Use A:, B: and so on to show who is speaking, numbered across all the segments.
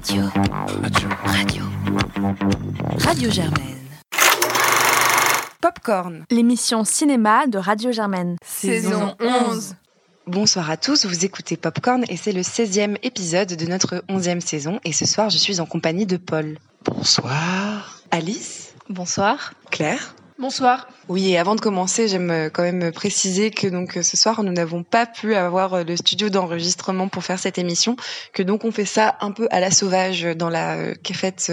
A: Radio. Radio. Radio. Radio Germaine.
B: Popcorn.
C: L'émission cinéma de Radio Germaine.
B: Saison 11.
D: Bonsoir à tous, vous écoutez Popcorn et c'est le 16e épisode de notre 11e saison et ce soir je suis en compagnie de Paul.
E: Bonsoir.
D: Alice.
F: Bonsoir.
D: Claire.
B: Bonsoir.
D: Oui, et avant de commencer, j'aime euh, quand même préciser que donc euh, ce soir, nous n'avons pas pu avoir euh, le studio d'enregistrement pour faire cette émission, que donc on fait ça un peu à la sauvage dans la cafette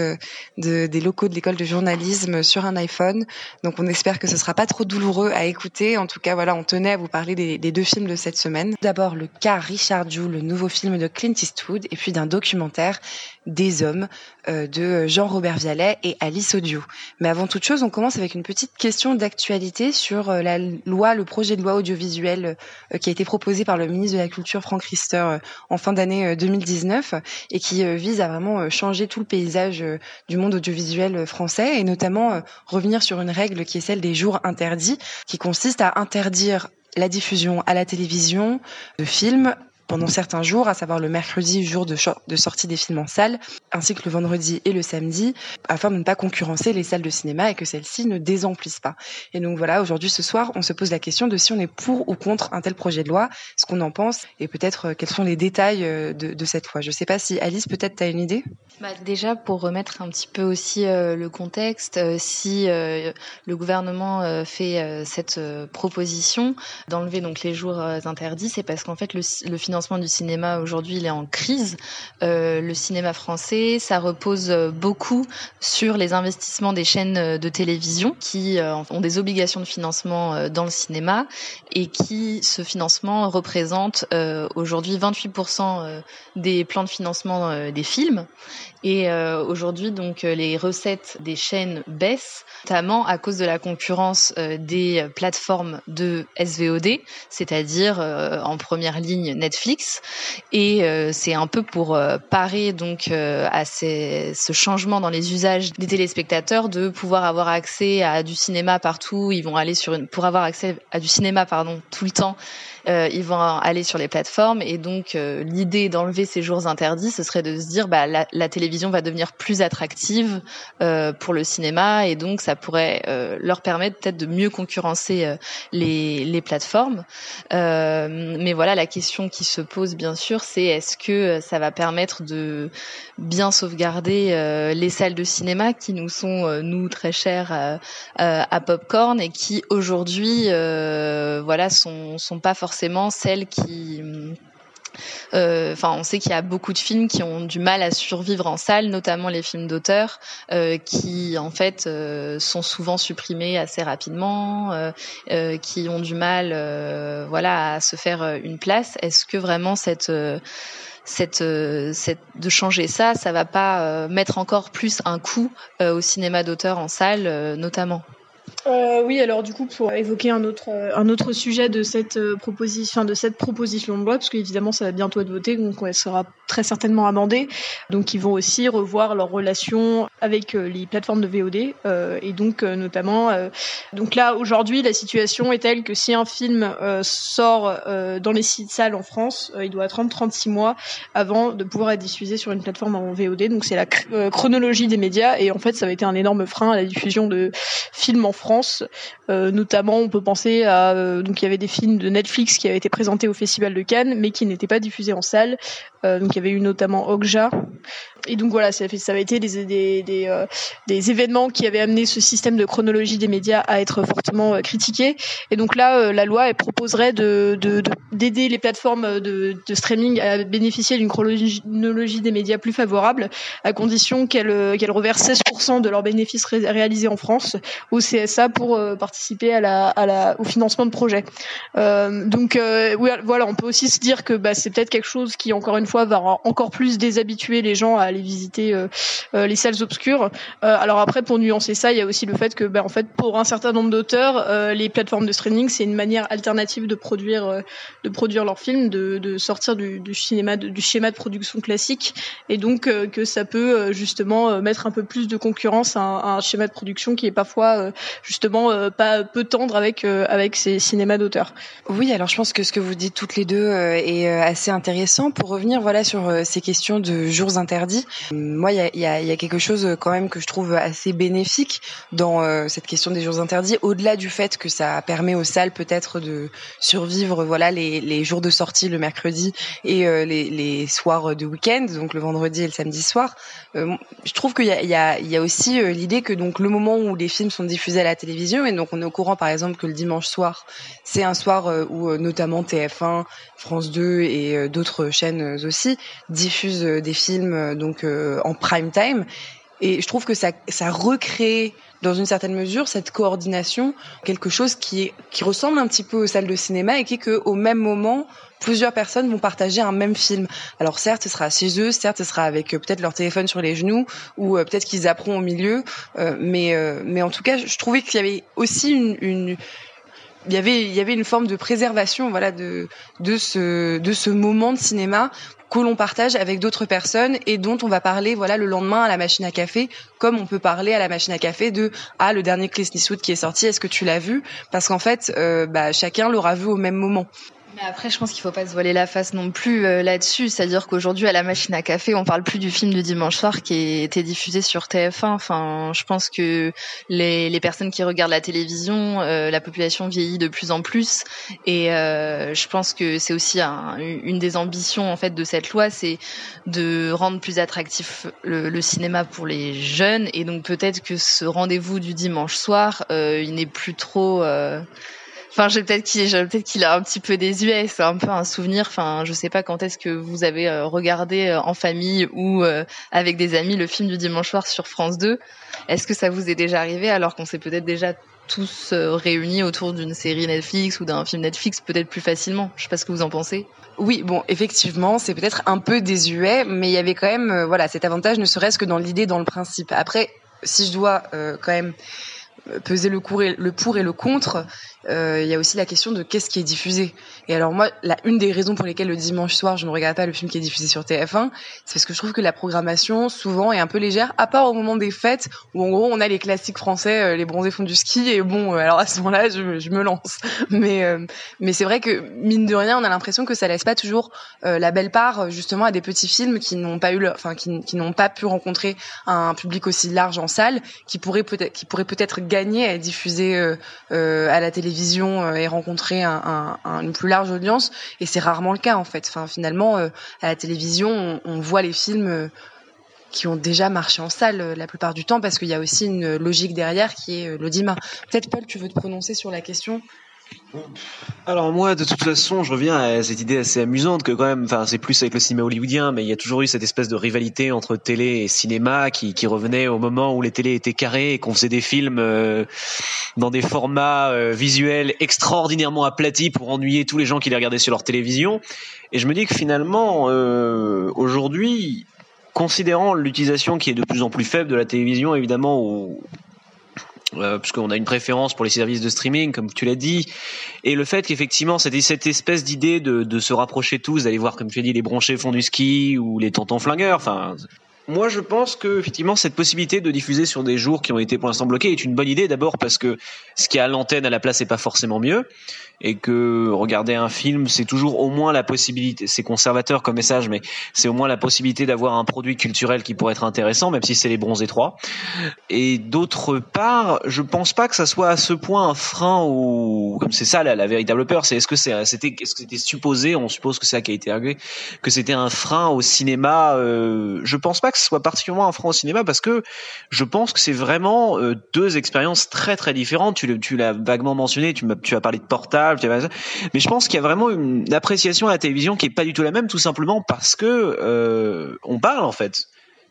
D: de, des locaux de l'école de journalisme sur un iPhone. Donc on espère que ce sera pas trop douloureux à écouter. En tout cas, voilà, on tenait à vous parler des, des deux films de cette semaine. D'abord le cas Richard Joule, le nouveau film de Clint Eastwood, et puis d'un documentaire des hommes de Jean-Robert Vialet et Alice Audio. Mais avant toute chose, on commence avec une petite question d'actualité sur euh, la loi, le projet de loi audiovisuel euh, qui a été proposé par le ministre de la Culture Franck Riester euh, en fin d'année 2019 et qui vise à vraiment changer tout le paysage du monde audiovisuel français et notamment revenir sur une règle qui est celle des jours interdits, qui consiste à interdire la diffusion à la télévision de films pendant certains jours, à savoir le mercredi, jour de, sortie des films en salle, ainsi que le vendredi et le samedi, afin de ne pas concurrencer les salles de cinéma et que celles-ci ne désemplissent pas. Et donc voilà, aujourd'hui, ce soir, on se pose la question de si on est pour ou contre un tel projet de loi, ce qu'on en pense et peut-être euh, quels sont les détails euh, de, cette loi. Je ne sais pas si Alice, peut-être tu as une idée?
F: Bah Déjà, pour remettre un petit peu aussi euh, le contexte, si le gouvernement fait cette proposition d'enlever donc les jours interdits, c'est parce qu'en fait le financement financement du cinéma aujourd'hui, il est en crise. Euh, le cinéma français, ça repose beaucoup sur les investissements des chaînes de télévision qui euh, ont des obligations de financement euh, dans le cinéma et qui, ce financement représente euh, aujourd'hui 28% des plans de financement des films. Et aujourd'hui, donc, les recettes des chaînes baissent, notamment à cause de la concurrence des plateformes de SVOD, c'est-à-dire en première ligne Netflix et euh, c'est un peu pour euh, parer donc euh, à ce changement dans les usages des téléspectateurs de pouvoir avoir accès à du cinéma partout. Ils vont aller sur une pour avoir accès à du cinéma pardon tout le temps euh, ils vont aller sur les plateformes et donc euh, l'idée d'enlever ces jours interdits, ce serait de se dire bah la, télévision va devenir plus attractive euh, pour le cinéma et donc ça pourrait leur permettre peut-être de mieux concurrencer les, les plateformes. mais voilà, la question qui se pose bien sûr, c'est est-ce que ça va permettre de bien sauvegarder les salles de cinéma qui nous sont nous très chères à Popcorn et qui aujourd'hui voilà sont sont pas forcément forcément celles qui euh, Enfin, on sait qu'il y a beaucoup de films qui ont du mal à survivre en salle, notamment les films d'auteur, euh, qui en fait euh, sont souvent supprimés assez rapidement, qui ont du mal, voilà, à se faire une place. Est-ce que vraiment cette, de changer ça, ça va pas mettre encore plus un coup au cinéma d'auteur en salle, notamment?
B: Euh, oui, alors du coup, pour évoquer un autre, euh, sujet de cette euh, proposition, de cette proposition de loi, parce qu'évidemment, ça va bientôt être voté, donc elle sera très certainement amendée. Donc, ils vont aussi revoir leur relation avec les plateformes de VOD, et donc notamment, donc là aujourd'hui, la situation est telle que si un film sort dans les sites salles en France, il doit attendre 36 mois avant de pouvoir être diffusé sur une plateforme en VOD. Donc, c'est la chronologie des médias, et en fait, ça va été un énorme frein à la diffusion de films en France euh, notamment, on peut penser à euh, donc il y avait des films de Netflix qui avaient été présentés au Festival de Cannes, mais qui n'étaient pas diffusés en salle. Euh, donc il y avait eu notamment Okja. Et donc voilà, ça, ça avait été des, des, événements qui avaient amené ce système de chronologie des médias à être fortement critiqué. Et donc là, la loi elle proposerait de d'aider de, les plateformes de, streaming à bénéficier d'une chronologie des médias plus favorable, à condition qu'elles reversent 16% de leurs bénéfices réalisés en France au CSA pour euh, participer au financement de projets. Euh, donc euh, voilà, on peut aussi se dire que bah, c'est peut-être quelque chose qui encore une fois va encore plus déshabituer les gens à aller visiter les salles obscures. alors après, pour nuancer ça, il y a aussi le fait que bah, en fait pour un certain nombre d'auteurs, les plateformes de streaming c'est une manière alternative de produire de produire leurs films, de, de sortir du, du cinéma, du schéma de production classique, et donc que ça peut justement mettre un peu plus de concurrence à un, à un schéma de production qui est parfois justement euh, pas peu tendre avec euh, avec ces cinémas d'auteur.
D: Oui, alors je pense que ce que vous dites toutes les deux euh, est assez intéressant pour revenir voilà sur ces questions de jours interdits. Moi, il y a, quelque chose quand même que je trouve assez bénéfique dans euh, cette question des jours interdits, au-delà du fait que ça permet aux salles peut-être de survivre, voilà, les, les, jours de sortie le mercredi et euh, les, les, soirs de week-end, donc le vendredi et le samedi soir. Euh, je trouve qu'il y a, y, a, y a aussi l'idée que donc le moment où les films sont diffusés à la télévision, et donc on est au courant par exemple que le dimanche soir, c'est un soir où notamment TF1, France 2 et d'autres chaînes aussi diffusent des films donc en prime time. Et je trouve que ça, ça recrée dans une certaine mesure cette coordination, quelque chose qui, qui ressemble un petit peu aux salles de cinéma et qui est qu'au même moment, plusieurs personnes vont partager un même film. Alors certes, ce sera chez eux, certes, ce sera avec euh, peut-être leur téléphone sur les genoux ou euh, peut-être qu'ils apprendront au milieu, euh, mais mais en tout cas, je trouvais qu'il y avait aussi une, une il y avait il y avait une forme de préservation voilà de de ce de ce moment de cinéma que l'on partage avec d'autres personnes et dont on va parler voilà le lendemain à la machine à café comme on peut parler à la machine à café de ah le dernier Clint Eastwood qui est sorti est-ce que tu l'as vu? Parce qu'en fait euh, bah, chacun l'aura vu au même moment
F: mais après, je pense qu'il faut pas se voiler la face non plus euh, là-dessus. C'est-à-dire qu'aujourd'hui, à la machine à café, on parle plus du film de dimanche soir qui était diffusé sur TF1. Enfin, je pense que les, les personnes qui regardent la télévision, euh, la population vieillit de plus en plus, et euh, je pense que c'est aussi un, une des ambitions en fait de cette loi, c'est de rendre plus attractif le, le, cinéma pour les jeunes. Et donc peut-être que ce rendez-vous du dimanche soir, il n'est plus trop Enfin, j'ai peut-être qu'il, a un petit peu désuet. C'est un peu un souvenir. Enfin, je sais pas quand est-ce que vous avez euh, regardé euh, en famille ou euh, avec des amis le film du dimanche soir sur France 2. Est-ce que ça vous est déjà arrivé alors qu'on s'est peut-être déjà tous réunis autour d'une série Netflix ou d'un film Netflix peut-être plus facilement? Je sais pas ce que vous en pensez.
D: Oui, bon, effectivement, c'est peut-être un peu désuet, mais il y avait quand même, voilà, cet avantage, ne serait-ce que dans l'idée, dans le principe. Après, si je dois quand même peser le, pour et le contre, euh, il y a aussi la question de qu'est-ce qui est diffusé. Et alors moi, la, une des raisons pour lesquelles le dimanche soir je ne regarde pas le film qui est diffusé sur TF1, c'est parce que je trouve que la programmation souvent est un peu légère, à part au moment des fêtes où en gros on a les classiques français, euh, les bronzés font du ski et bon, euh, alors à ce moment-là je, je, me lance. Mais mais c'est vrai que mine de rien, on a l'impression que ça laisse pas toujours la belle part justement à des petits films qui n'ont pas eu, enfin qui, n'ont pas pu rencontrer un public aussi large en salle, qui pourrait peut-être qui pourrait peut-être gagner à être diffusé à la télévision vision euh, et rencontrer un, un, une plus large audience. Et c'est rarement le cas en fait. Finalement, euh, à la télévision, on, voit les films euh, qui ont déjà marché en salle la plupart du temps parce qu'il y a aussi une logique derrière qui est l'audimat. Peut-être Paul, tu veux te prononcer sur la question?
E: Alors moi, de toute façon, je reviens à cette idée assez amusante que quand même, enfin c'est plus avec le cinéma hollywoodien, mais il y a toujours eu cette espèce de rivalité entre télé et cinéma qui, revenait au moment où les télés étaient carrées et qu'on faisait des films euh, dans des formats euh, visuels extraordinairement aplatis pour ennuyer tous les gens qui les regardaient sur leur télévision. Et je me dis que finalement, euh, aujourd'hui, considérant l'utilisation qui est de plus en plus faible de la télévision, évidemment, au, euh, puisqu'on a une préférence pour les services de streaming, comme tu l'as dit, et le fait qu'effectivement c'était cette espèce d'idée de, de, se rapprocher tous, d'aller voir, comme tu as dit, les bronchés font du ski ou les tontons flingueurs, enfin moi, je pense que effectivement cette possibilité de diffuser sur des jours qui ont été pour l'instant bloqués est une bonne idée. D'abord parce que ce qui est à l'antenne à la place n'est pas forcément mieux, et que regarder un film, c'est toujours au moins la possibilité. C'est conservateur comme message, mais c'est au moins la possibilité d'avoir un produit culturel qui pourrait être intéressant, même si c'est les bronzés étroits. Et d'autre part, je pense pas que ça soit à ce point un frein ou comme c'est ça la, la, véritable peur. C'est est-ce que c'est c'était est-ce que c'était supposé, on suppose que c'est ça qui a été réglé, que c'était un frein au cinéma. Euh, je pense pas que ce soit particulièrement un frein au cinéma parce que je pense que c'est vraiment euh, deux expériences très très différentes. Tu, tu l'as vaguement mentionné, tu, tu as parlé de mais je pense qu'il y a vraiment une appréciation à la télévision qui est pas du tout la même, tout simplement parce que euh, on parle en fait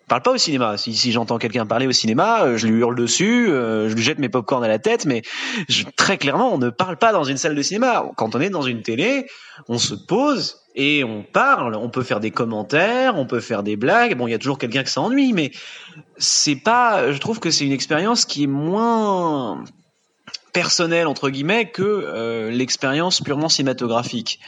E: parle pas au cinéma. Si, j'entends quelqu'un parler au cinéma, euh, je lui hurle dessus, je lui jette mes popcorn à la tête, mais très clairement, on ne parle pas dans une salle de cinéma. Quand on est dans une télé, on se pose et on parle, on peut faire des commentaires, on peut faire des blagues. Bon, il y a toujours quelqu'un qui s'ennuie, mais c'est pas. Je trouve que c'est une expérience qui est moins personnelle entre guillemets que euh, l'expérience purement cinématographique.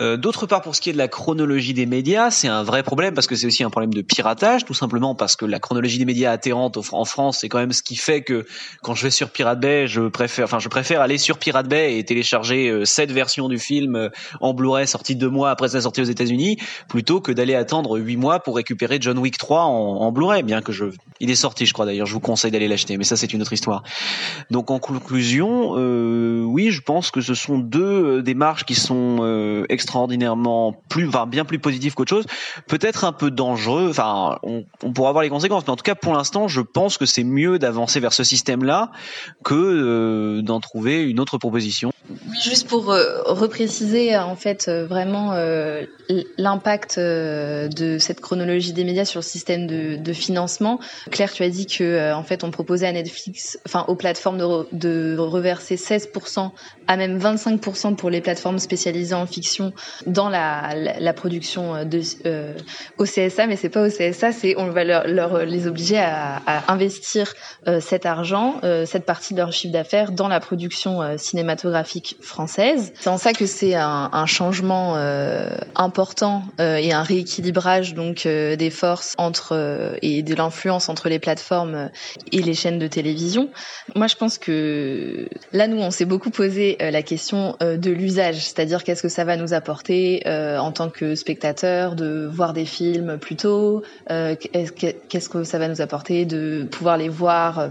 E: Euh, d'autre part, pour ce qui est de la chronologie des médias, c'est un vrai problème parce que c'est aussi un problème de piratage, tout simplement parce que la chronologie des médias atterrante en France, c'est quand même ce qui fait que quand je vais sur Pirate Bay, je préfère, enfin, je préfère aller sur Pirate Bay et télécharger euh, cette version du film euh, en Blu-ray sortie deux mois après sa sortie aux États-Unis, plutôt que d'aller attendre huit mois pour récupérer John Wick 3 en, Blu-ray, bien que je, il est sorti, je crois d'ailleurs. Je vous conseille d'aller l'acheter, mais ça c'est une autre histoire. Donc en conclusion, euh, oui, je pense que ce sont deux démarches qui sont extrêmement extraordinairement plus, enfin bien plus positif qu'autre chose. Peut-être un peu dangereux. Enfin, on, pourra voir les conséquences, mais en tout cas pour l'instant, je pense que c'est mieux d'avancer vers ce système-là que euh, d'en trouver une autre proposition.
F: Juste pour euh, repréciser en fait euh, vraiment euh, l'impact euh, de cette chronologie des médias sur le système de, financement. Claire, tu as dit que en fait on proposait à Netflix, enfin aux plateformes de, re, de reverser 16% à même 25% pour les plateformes spécialisées en fiction dans la, production de au CSA, mais c'est pas au CSA, c'est on va leur, les obliger à investir cet argent, cette partie de leur chiffre d'affaires dans la production cinématographique française. C'est en ça que c'est un, changement euh, important euh, et un rééquilibrage donc euh, des forces entre et de l'influence entre les plateformes et les chaînes de télévision. Moi, je pense que là, nous, on s'est beaucoup posé la question de l'usage, c'est-à-dire qu'est-ce que ça va nous apporter en tant que spectateur de voir des films plus tôt, qu'est-ce que ça va nous apporter de pouvoir les voir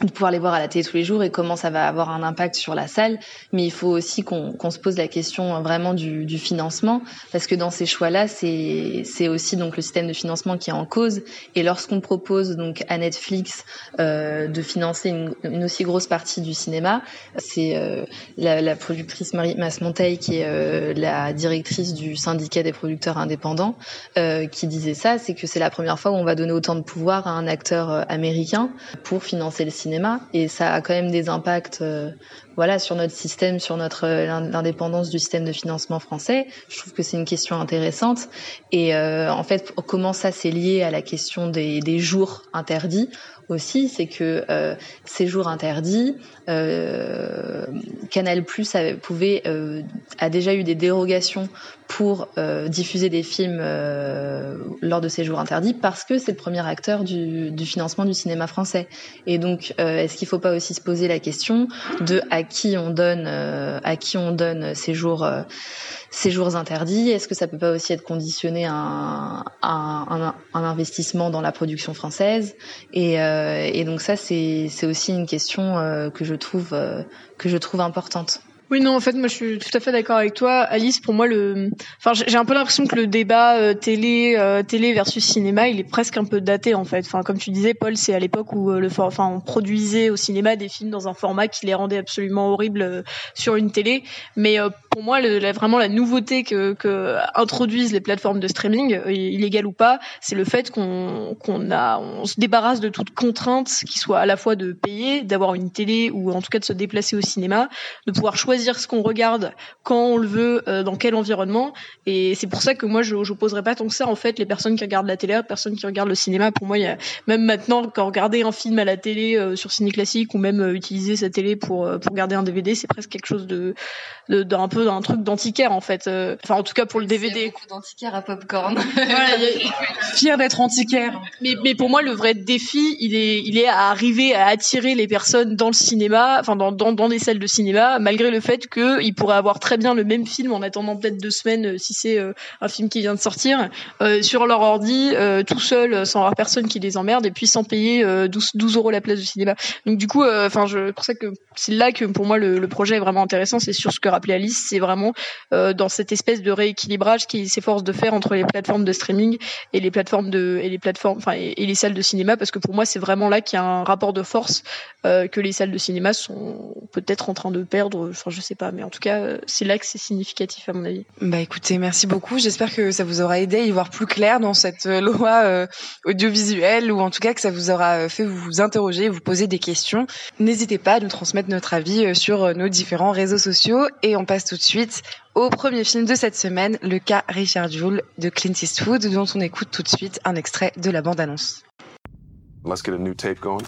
F: de pouvoir les voir à la télé tous les jours et comment ça va avoir un impact sur la salle. Mais il faut aussi qu'on qu se pose la question vraiment du, du financement, parce que dans ces choix-là, c'est aussi donc le système de financement qui est en cause. Et lorsqu'on propose donc à Netflix euh, de financer une, une, aussi grosse partie du cinéma, c'est euh, la, la, productrice Marie Masmonteil, qui est euh, la directrice du syndicat des producteurs indépendants, euh, qui disait ça, c'est que c'est la première fois où on va donner autant de pouvoir à un acteur euh, américain pour financer le cinéma et ça a quand même des impacts euh, voilà sur notre système sur notre euh, l'indépendance du système de financement français. Je trouve que c'est une question intéressante. Et euh, en fait comment ça c'est lié à la question des, jours interdits aussi, c'est que ces jours interdits, Canal Plus pouvait a déjà eu des dérogations pour euh, diffuser des films euh, lors de ces jours interdits parce que c'est le premier acteur du, financement du cinéma français. Et donc, euh, est-ce qu'il ne faut pas aussi se poser la question de à qui on donne à qui on donne ces jours interdits? Est-ce que ça peut pas aussi être conditionné à un, investissement dans la production française? Et, et, donc ça, c'est aussi une question que je trouve que je trouve importante.
B: Oui, non, en fait, moi, je suis tout à fait d'accord avec toi, Alice. Pour moi, le, enfin, j'ai un peu l'impression que le débat euh, télé, euh, télé versus cinéma, il est presque un peu daté, en fait. Enfin, comme tu disais, Paul, c'est à l'époque où euh, le, enfin, on produisait au cinéma des films dans un format qui les rendait absolument horribles sur une télé. Mais pour moi, le, la, vraiment la nouveauté que, que introduisent les plateformes de streaming, illégales ou pas, c'est le fait qu'on qu'on a, on se débarrasse de toute contrainte qui soit à la fois de payer, d'avoir une télé ou en tout cas de se déplacer au cinéma, de pouvoir choisir ce qu'on regarde quand on le veut, euh, dans quel environnement. Et c'est pour ça que moi, je n'opposerais pas tant que ça, en fait, les personnes qui regardent la télé, les personnes qui regardent le cinéma. Pour moi, y a, même maintenant, quand regarder un film à la télé euh, sur Ciné Classique ou même euh, utiliser sa télé pour, euh, pour regarder un DVD, c'est presque quelque chose de, d'un peu d'un truc d'antiquaire, en fait. Euh, enfin, en tout cas, pour le DVD.
F: beaucoup d'antiquaire à Popcorn.
B: voilà,
G: Fier d'être antiquaire.
B: Mais, mais pour moi, le vrai défi, il est, il est à arriver à attirer les personnes dans le cinéma, enfin, dans, dans, dans des salles de cinéma, malgré le fait qu'il pourrait avoir très bien le même film en attendant peut-être deux semaines euh, si c'est euh, un film qui vient de sortir euh, sur leur ordi euh, tout seul sans avoir personne qui les emmerde et puis sans payer 12, 12 euros la place du cinéma donc du coup enfin je pour ça que c'est là que pour moi le, le projet est vraiment intéressant c'est sur ce que rappelait Alice c'est vraiment dans cette espèce de rééquilibrage qui s'efforce de faire entre les plateformes de streaming et les plateformes de et les plateformes enfin et, les salles de cinéma parce que pour moi c'est vraiment là qu'il y a un rapport de force que les salles de cinéma sont peut-être en train de perdre enfin je sais pas mais en tout cas, euh, c'est là que c'est significatif à mon avis.
D: Bah écoutez, merci beaucoup. J'espère que ça vous aura aidé à y voir plus clair dans cette euh, loi euh, audiovisuelle ou en tout cas que ça vous aura fait vous interroger, vous poser des questions. N'hésitez pas à nous transmettre notre avis sur nos différents réseaux sociaux et on passe tout de suite au premier film de cette semaine, le cas Richard Jewell de Clint Eastwood, dont on écoute tout de suite un extrait de la bande-annonce.
H: Let's get a new tape going.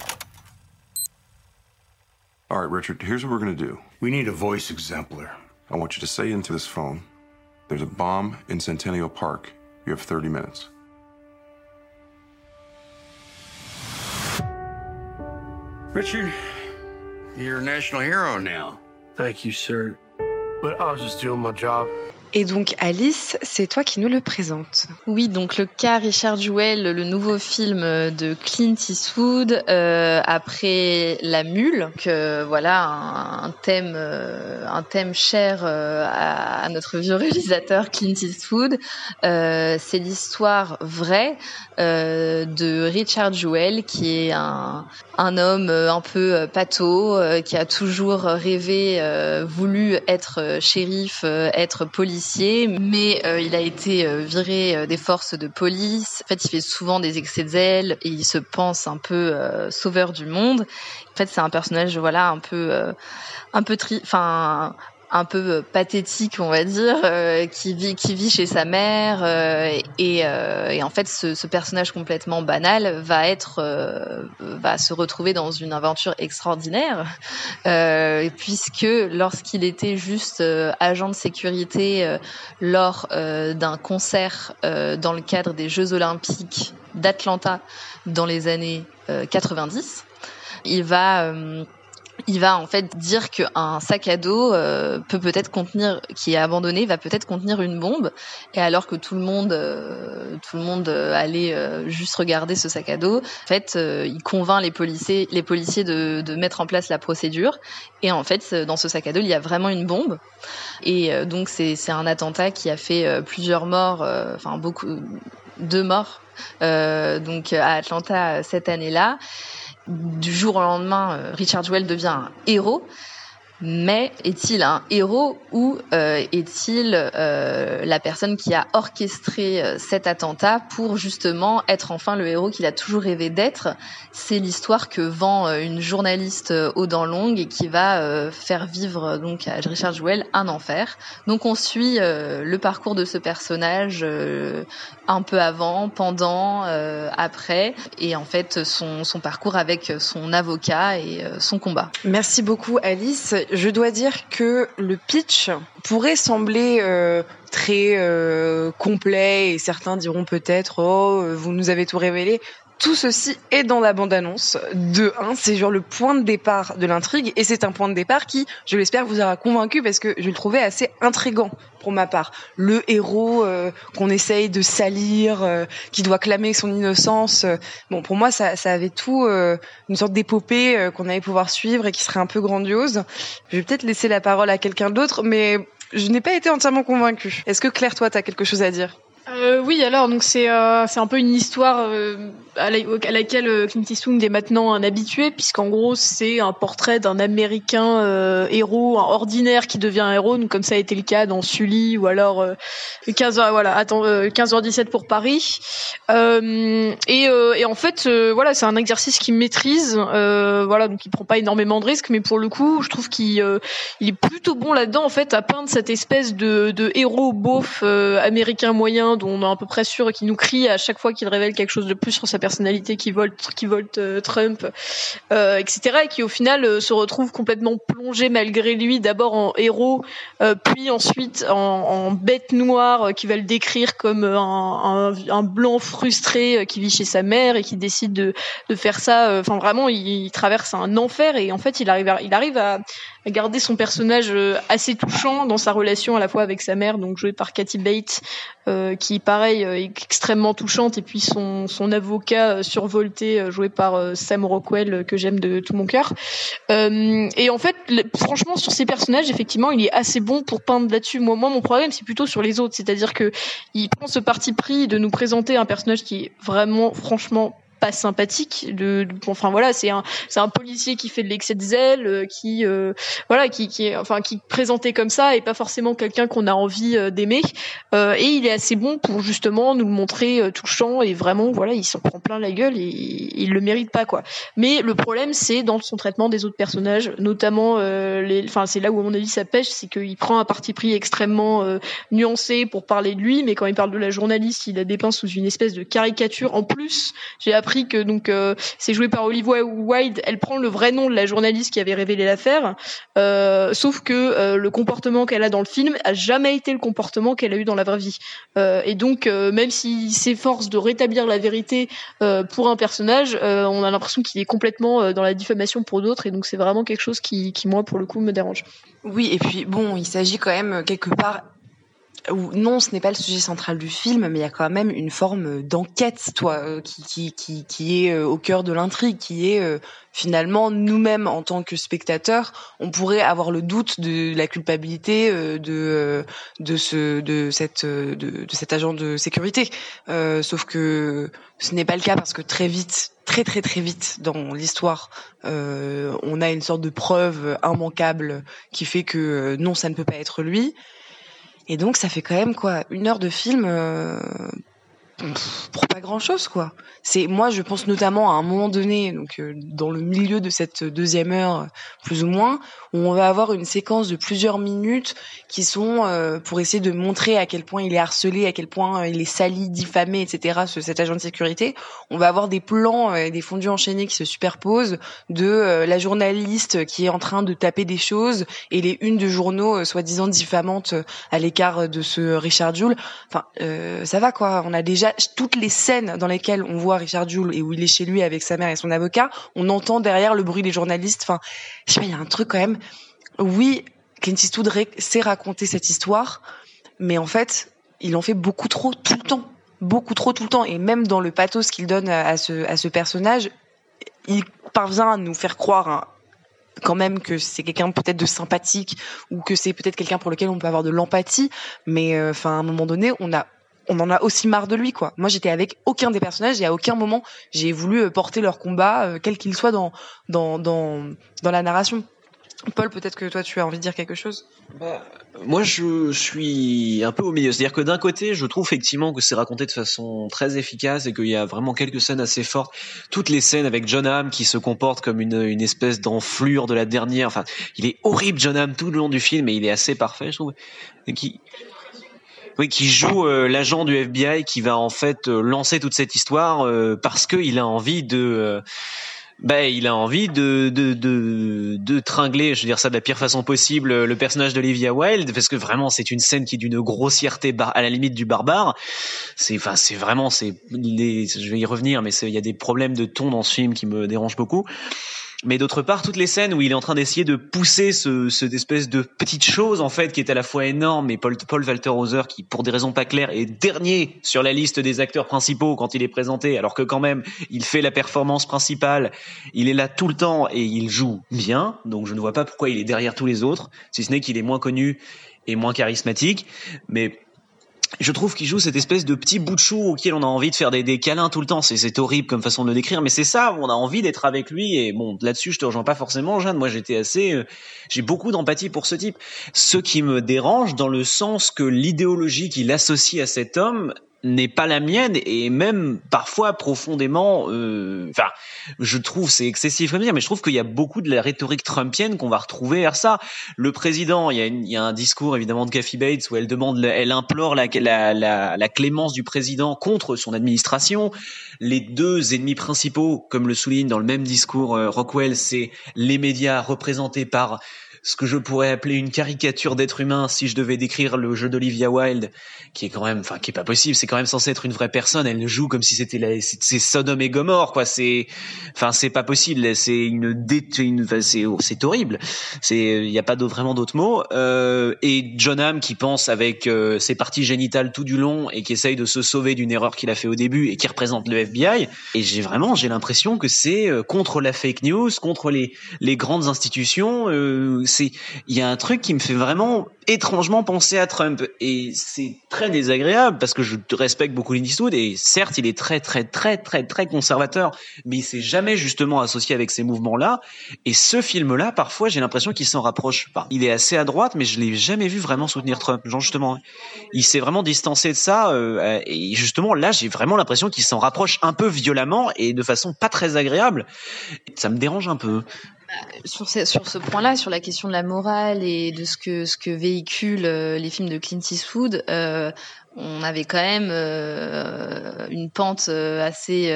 H: All right, Richard, here's what we're going to do. We need a voice exemplar. I want you to say into this phone, There's a bomb in Centennial Park. You have 30 minutes.
I: Richard, you're a national hero now.
J: Thank you, sir. But I was just doing my job.
D: Et donc Alice, c'est toi qui nous le présente.
F: Oui, donc le cas Richard Jewell, le nouveau film de Clint Eastwood euh, après La Mule, que voilà un, thème, euh, un thème cher euh, à, notre vieux réalisateur Clint Eastwood. Euh, c'est l'histoire vraie euh, de Richard Jewell, qui est un, un homme un peu pâteau, qui a toujours rêvé, voulu être shérif, être policier mais euh, il a été euh, viré euh, des forces de police. En fait, il fait souvent des excès de zèle et il se pense un peu sauveur du monde. En fait, c'est un personnage, voilà, un peu, un peu enfin, un peu euh, pathétique, on va dire, euh, qui vit qui vit chez sa mère euh, et, en fait ce, ce, personnage complètement banal va être va se retrouver dans une aventure extraordinaire puisque lorsqu'il était juste agent de sécurité lors d'un concert dans le cadre des Jeux Olympiques d'Atlanta dans les années 90, il va il va en fait dire qu'un sac à dos euh, peut peut-être contenir, qui est abandonné, va peut-être contenir une bombe. Et alors que tout le monde, euh, tout le monde euh, allait juste regarder ce sac à dos, en fait, il convainc les policiers, les policiers de, de, mettre en place la procédure. Et en fait, dans ce sac à dos, il y a vraiment une bombe. Et donc c'est un attentat qui a fait plusieurs morts, enfin beaucoup, deux morts, donc à Atlanta cette année-là du jour au lendemain, euh, Richard Jewell devient un héros. Mais est-il un héros ou euh, est-il euh, la personne qui a orchestré euh, cet attentat pour justement être enfin le héros qu'il a toujours rêvé d'être? C'est l'histoire que vend une journaliste aux dents longues et qui va faire vivre donc à Richard Jewell un enfer. Donc on suit le parcours de ce personnage un peu avant, pendant, après, et en fait son parcours avec son avocat et son combat.
D: Merci beaucoup Alice je dois dire que le pitch pourrait sembler euh, très euh, complet et certains diront peut-être oh vous nous avez tout révélé tout ceci est dans la bande-annonce de 1. C'est genre le point de départ de l'intrigue et c'est un point de départ qui, je l'espère, vous aura convaincu parce que je le trouvais assez intrigant pour ma part. Le héros euh, qu'on essaye de salir, euh, qui doit clamer son innocence. Euh, bon, pour moi, ça, ça avait tout une sorte d'épopée qu'on allait pouvoir suivre et qui serait un peu grandiose. Je vais peut-être laisser la parole à quelqu'un d'autre, mais je n'ai pas été entièrement convaincue. Est-ce que Claire, toi, tu as quelque chose à dire?
B: Euh, oui, alors donc c'est euh, c'est un peu une histoire euh, à, laquelle euh, Clint Eastwood est maintenant un habitué, puisqu'en gros c'est un portrait d'un Américain euh, héros, un ordinaire qui devient un héros, donc comme ça a été le cas dans Sully ou alors 15 h voilà, attends 15h17 pour Paris. Et, et, en fait voilà c'est un exercice qu'il maîtrise, voilà donc il prend pas énormément de risques, mais pour le coup je trouve qu'il il est plutôt bon là-dedans en fait à peindre cette espèce de, de héros beauf américain moyen on est à peu près sûr qu'il nous crie à chaque fois qu'il révèle quelque chose de plus sur sa personnalité, qui volte, qui euh, Trump, euh, etc. Et qui au final euh, se retrouve complètement plongé malgré lui, d'abord en héros, puis ensuite en, bête noire, qui va le décrire comme un, un, blanc frustré qui vit chez sa mère et qui décide de, de faire ça. Enfin vraiment, il, traverse un enfer et en fait, il arrive il arrive à, à garder son personnage assez touchant dans sa relation à la fois avec sa mère, donc jouée par Kathy Bates, euh, qui pareil euh, est extrêmement touchante et puis son, son avocat euh, survolté euh, joué par Sam Rockwell que j'aime de tout mon cœur. Et en fait franchement sur ces personnages effectivement il est assez bon pour peindre là-dessus. Moi, moi mon problème c'est plutôt sur les autres. C'est-à-dire que il prend ce parti pris de nous présenter un personnage qui est vraiment franchement sympathique enfin voilà c'est un c'est un policier qui fait de l'excès de zèle euh, qui euh, voilà qui qui enfin qui présenté comme ça et pas forcément quelqu'un qu'on a envie euh, d'aimer. Et il est assez bon pour justement nous le montrer touchant et vraiment voilà il s'en prend plein la gueule et il le mérite pas quoi. Mais le problème c'est dans son traitement des autres personnages notamment les enfin c'est là où à mon avis ça pêche c'est qu'il prend un parti pris extrêmement nuancé pour parler de lui mais quand il parle de la journaliste il la dépeint sous une espèce de caricature. En plus j'ai appris que donc c'est joué par Olivia Wilde. Elle prend le vrai nom de la journaliste qui avait révélé l'affaire, sauf que le comportement qu'elle a dans le film a jamais été le comportement qu'elle a eu dans la vraie vie. et donc même s'il s'efforce de rétablir la vérité pour un personnage, on a l'impression qu'il est complètement dans la diffamation pour d'autres, et donc c'est vraiment quelque chose qui moi pour le coup me dérange.
D: Oui, et puis bon, il s'agit quand même quelque part non, ce n'est pas le sujet central du film, mais il y a quand même une forme d'enquête, toi, euh, qui, qui, qui, qui, est euh, au cœur de l'intrigue, qui est euh, finalement nous-mêmes en tant que spectateurs, on pourrait avoir le doute de la culpabilité de de ce de cette de, de cet agent de sécurité. sauf que ce n'est pas le cas parce que très vite, très très très vite dans l'histoire, on a une sorte de preuve immanquable qui fait que non, ça ne peut pas être lui. Et donc ça fait quand même quoi une heure de film euh, pour pas grand chose quoi. C'est moi je pense notamment à un moment donné donc euh, dans le milieu de cette deuxième heure plus ou moins on va avoir une séquence de plusieurs minutes qui sont euh, pour essayer de montrer à quel point il est harcelé, à quel point euh, il est sali, diffamé, etc. Ce, cet agent de sécurité. On va avoir des plans et des fondus enchaînés qui se superposent de la journaliste qui est en train de taper des choses et les unes de journaux soi-disant diffamantes à l'écart de ce Richard Jewell. Enfin ça va quoi. On a déjà toutes les scènes dans lesquelles on voit Richard Jewell et où il est chez lui avec sa mère et son avocat, on entend derrière le bruit des journalistes. Enfin, je sais pas, il y a un truc quand même. Oui, Clint Eastwood sait raconter cette histoire, mais en fait, il en fait beaucoup trop tout le temps, beaucoup trop tout le temps, et même dans le pathos qu'il donne à ce, personnage, il parvient à nous faire croire hein, quand même que c'est quelqu'un peut-être de sympathique ou que c'est peut-être quelqu'un pour lequel on peut avoir de l'empathie, mais euh, enfin à un moment donné, on en a aussi marre de lui quoi. Moi j'étais avec aucun des personnages et à aucun moment j'ai voulu euh, porter leur combat euh, quel qu'il soit dans la narration. Paul, peut-être que toi tu as envie de dire quelque chose?
E: Bah, moi, je suis un peu au milieu. C'est-à-dire que d'un côté, je trouve effectivement que c'est raconté de façon très efficace et qu'il y a vraiment quelques scènes assez fortes. Toutes les scènes avec John Hamm qui se comporte comme une, espèce d'enflure de la dernière. Enfin, il est horrible John Hamm tout le long du film, et il est assez parfait, je trouve. Et qui oui, qui joue euh, l'agent du FBI qui va en fait euh, lancer toute cette histoire euh, parce qu'il a envie de ben, il a envie de, de, de, de, tringler, je veux dire ça de la pire façon possible, le personnage d'Olivia Wilde, parce que vraiment c'est une scène qui est d'une grossièreté à la limite du barbare. C'est, enfin, c'est vraiment, c'est, je vais y revenir, mais il y a des problèmes de ton dans ce film qui me dérangent beaucoup mais d'autre part toutes les scènes où il est en train d'essayer de pousser ce, cette espèce de petite chose en fait qui est à la fois énorme et Paul, Paul Walter Hauser qui pour des raisons pas claires est dernier sur la liste des acteurs principaux quand il est présenté alors que quand même il fait la performance principale. Il est là tout le temps et il joue bien. Donc je ne vois pas pourquoi il est derrière tous les autres si ce n'est qu'il est moins connu et moins charismatique. Mais je trouve qu'il joue cette espèce de petit bout de chou auquel on a envie de faire des, câlins tout le temps. C'est horrible comme façon de le décrire, mais c'est ça on a envie d'être avec lui. Et bon, là-dessus, je te rejoins pas forcément, Jeanne. Moi, j'étais assez, euh, j'ai beaucoup d'empathie pour ce type. Ce qui me dérange dans le sens que l'idéologie qu'il associe à cet homme n'est pas la mienne et même parfois profondément euh, enfin je trouve c'est excessif comme dire mais je trouve qu'il y a beaucoup de la rhétorique trumpienne qu'on va retrouver vers ça. Le président il y a, il y a un discours évidemment de Kathy Bates où elle demande elle implore la, la, la, la clémence du président contre son administration. Les deux ennemis principaux comme le souligne dans le même discours euh, Rockwell c'est les médias représentés par ce que je pourrais appeler une caricature d'être humain si je devais décrire le jeu d'Olivia Wilde, qui est quand même, enfin, qui est pas possible. C'est quand même censé être une vraie personne. Elle joue comme si c'était la, c'est Sodome et Gomorre, quoi. C'est, enfin, c'est pas possible. C'est une, une c'est, oh, c'est horrible. C'est, il n'y a pas vraiment d'autres mots. Euh, et John Hamm qui pense avec euh, ses parties génitales tout du long et qui essaye de se sauver d'une erreur qu'il a fait au début et qui représente le FBI. Et j'ai vraiment, j'ai l'impression que c'est euh, contre la fake news, contre les les grandes institutions. Euh, il y a un truc qui me fait vraiment étrangement penser à Trump et c'est très désagréable parce que je respecte beaucoup Clint Eastwood et certes il est très très très très très conservateur mais il s'est jamais justement associé avec ces mouvements-là et ce film-là parfois j'ai l'impression qu'il s'en rapproche pas. Il est assez à droite mais je l'ai jamais vu vraiment soutenir Trump. Genre justement il s'est vraiment distancé de ça euh, et justement là j'ai vraiment l'impression qu'il s'en rapproche un peu violemment et de façon pas très agréable. Ça me dérange un peu
F: sur ce, sur ce point-là, sur la question de la morale et de ce que ce que véhiculent euh, les films de Clint Eastwood, euh, on avait quand même euh, une pente assez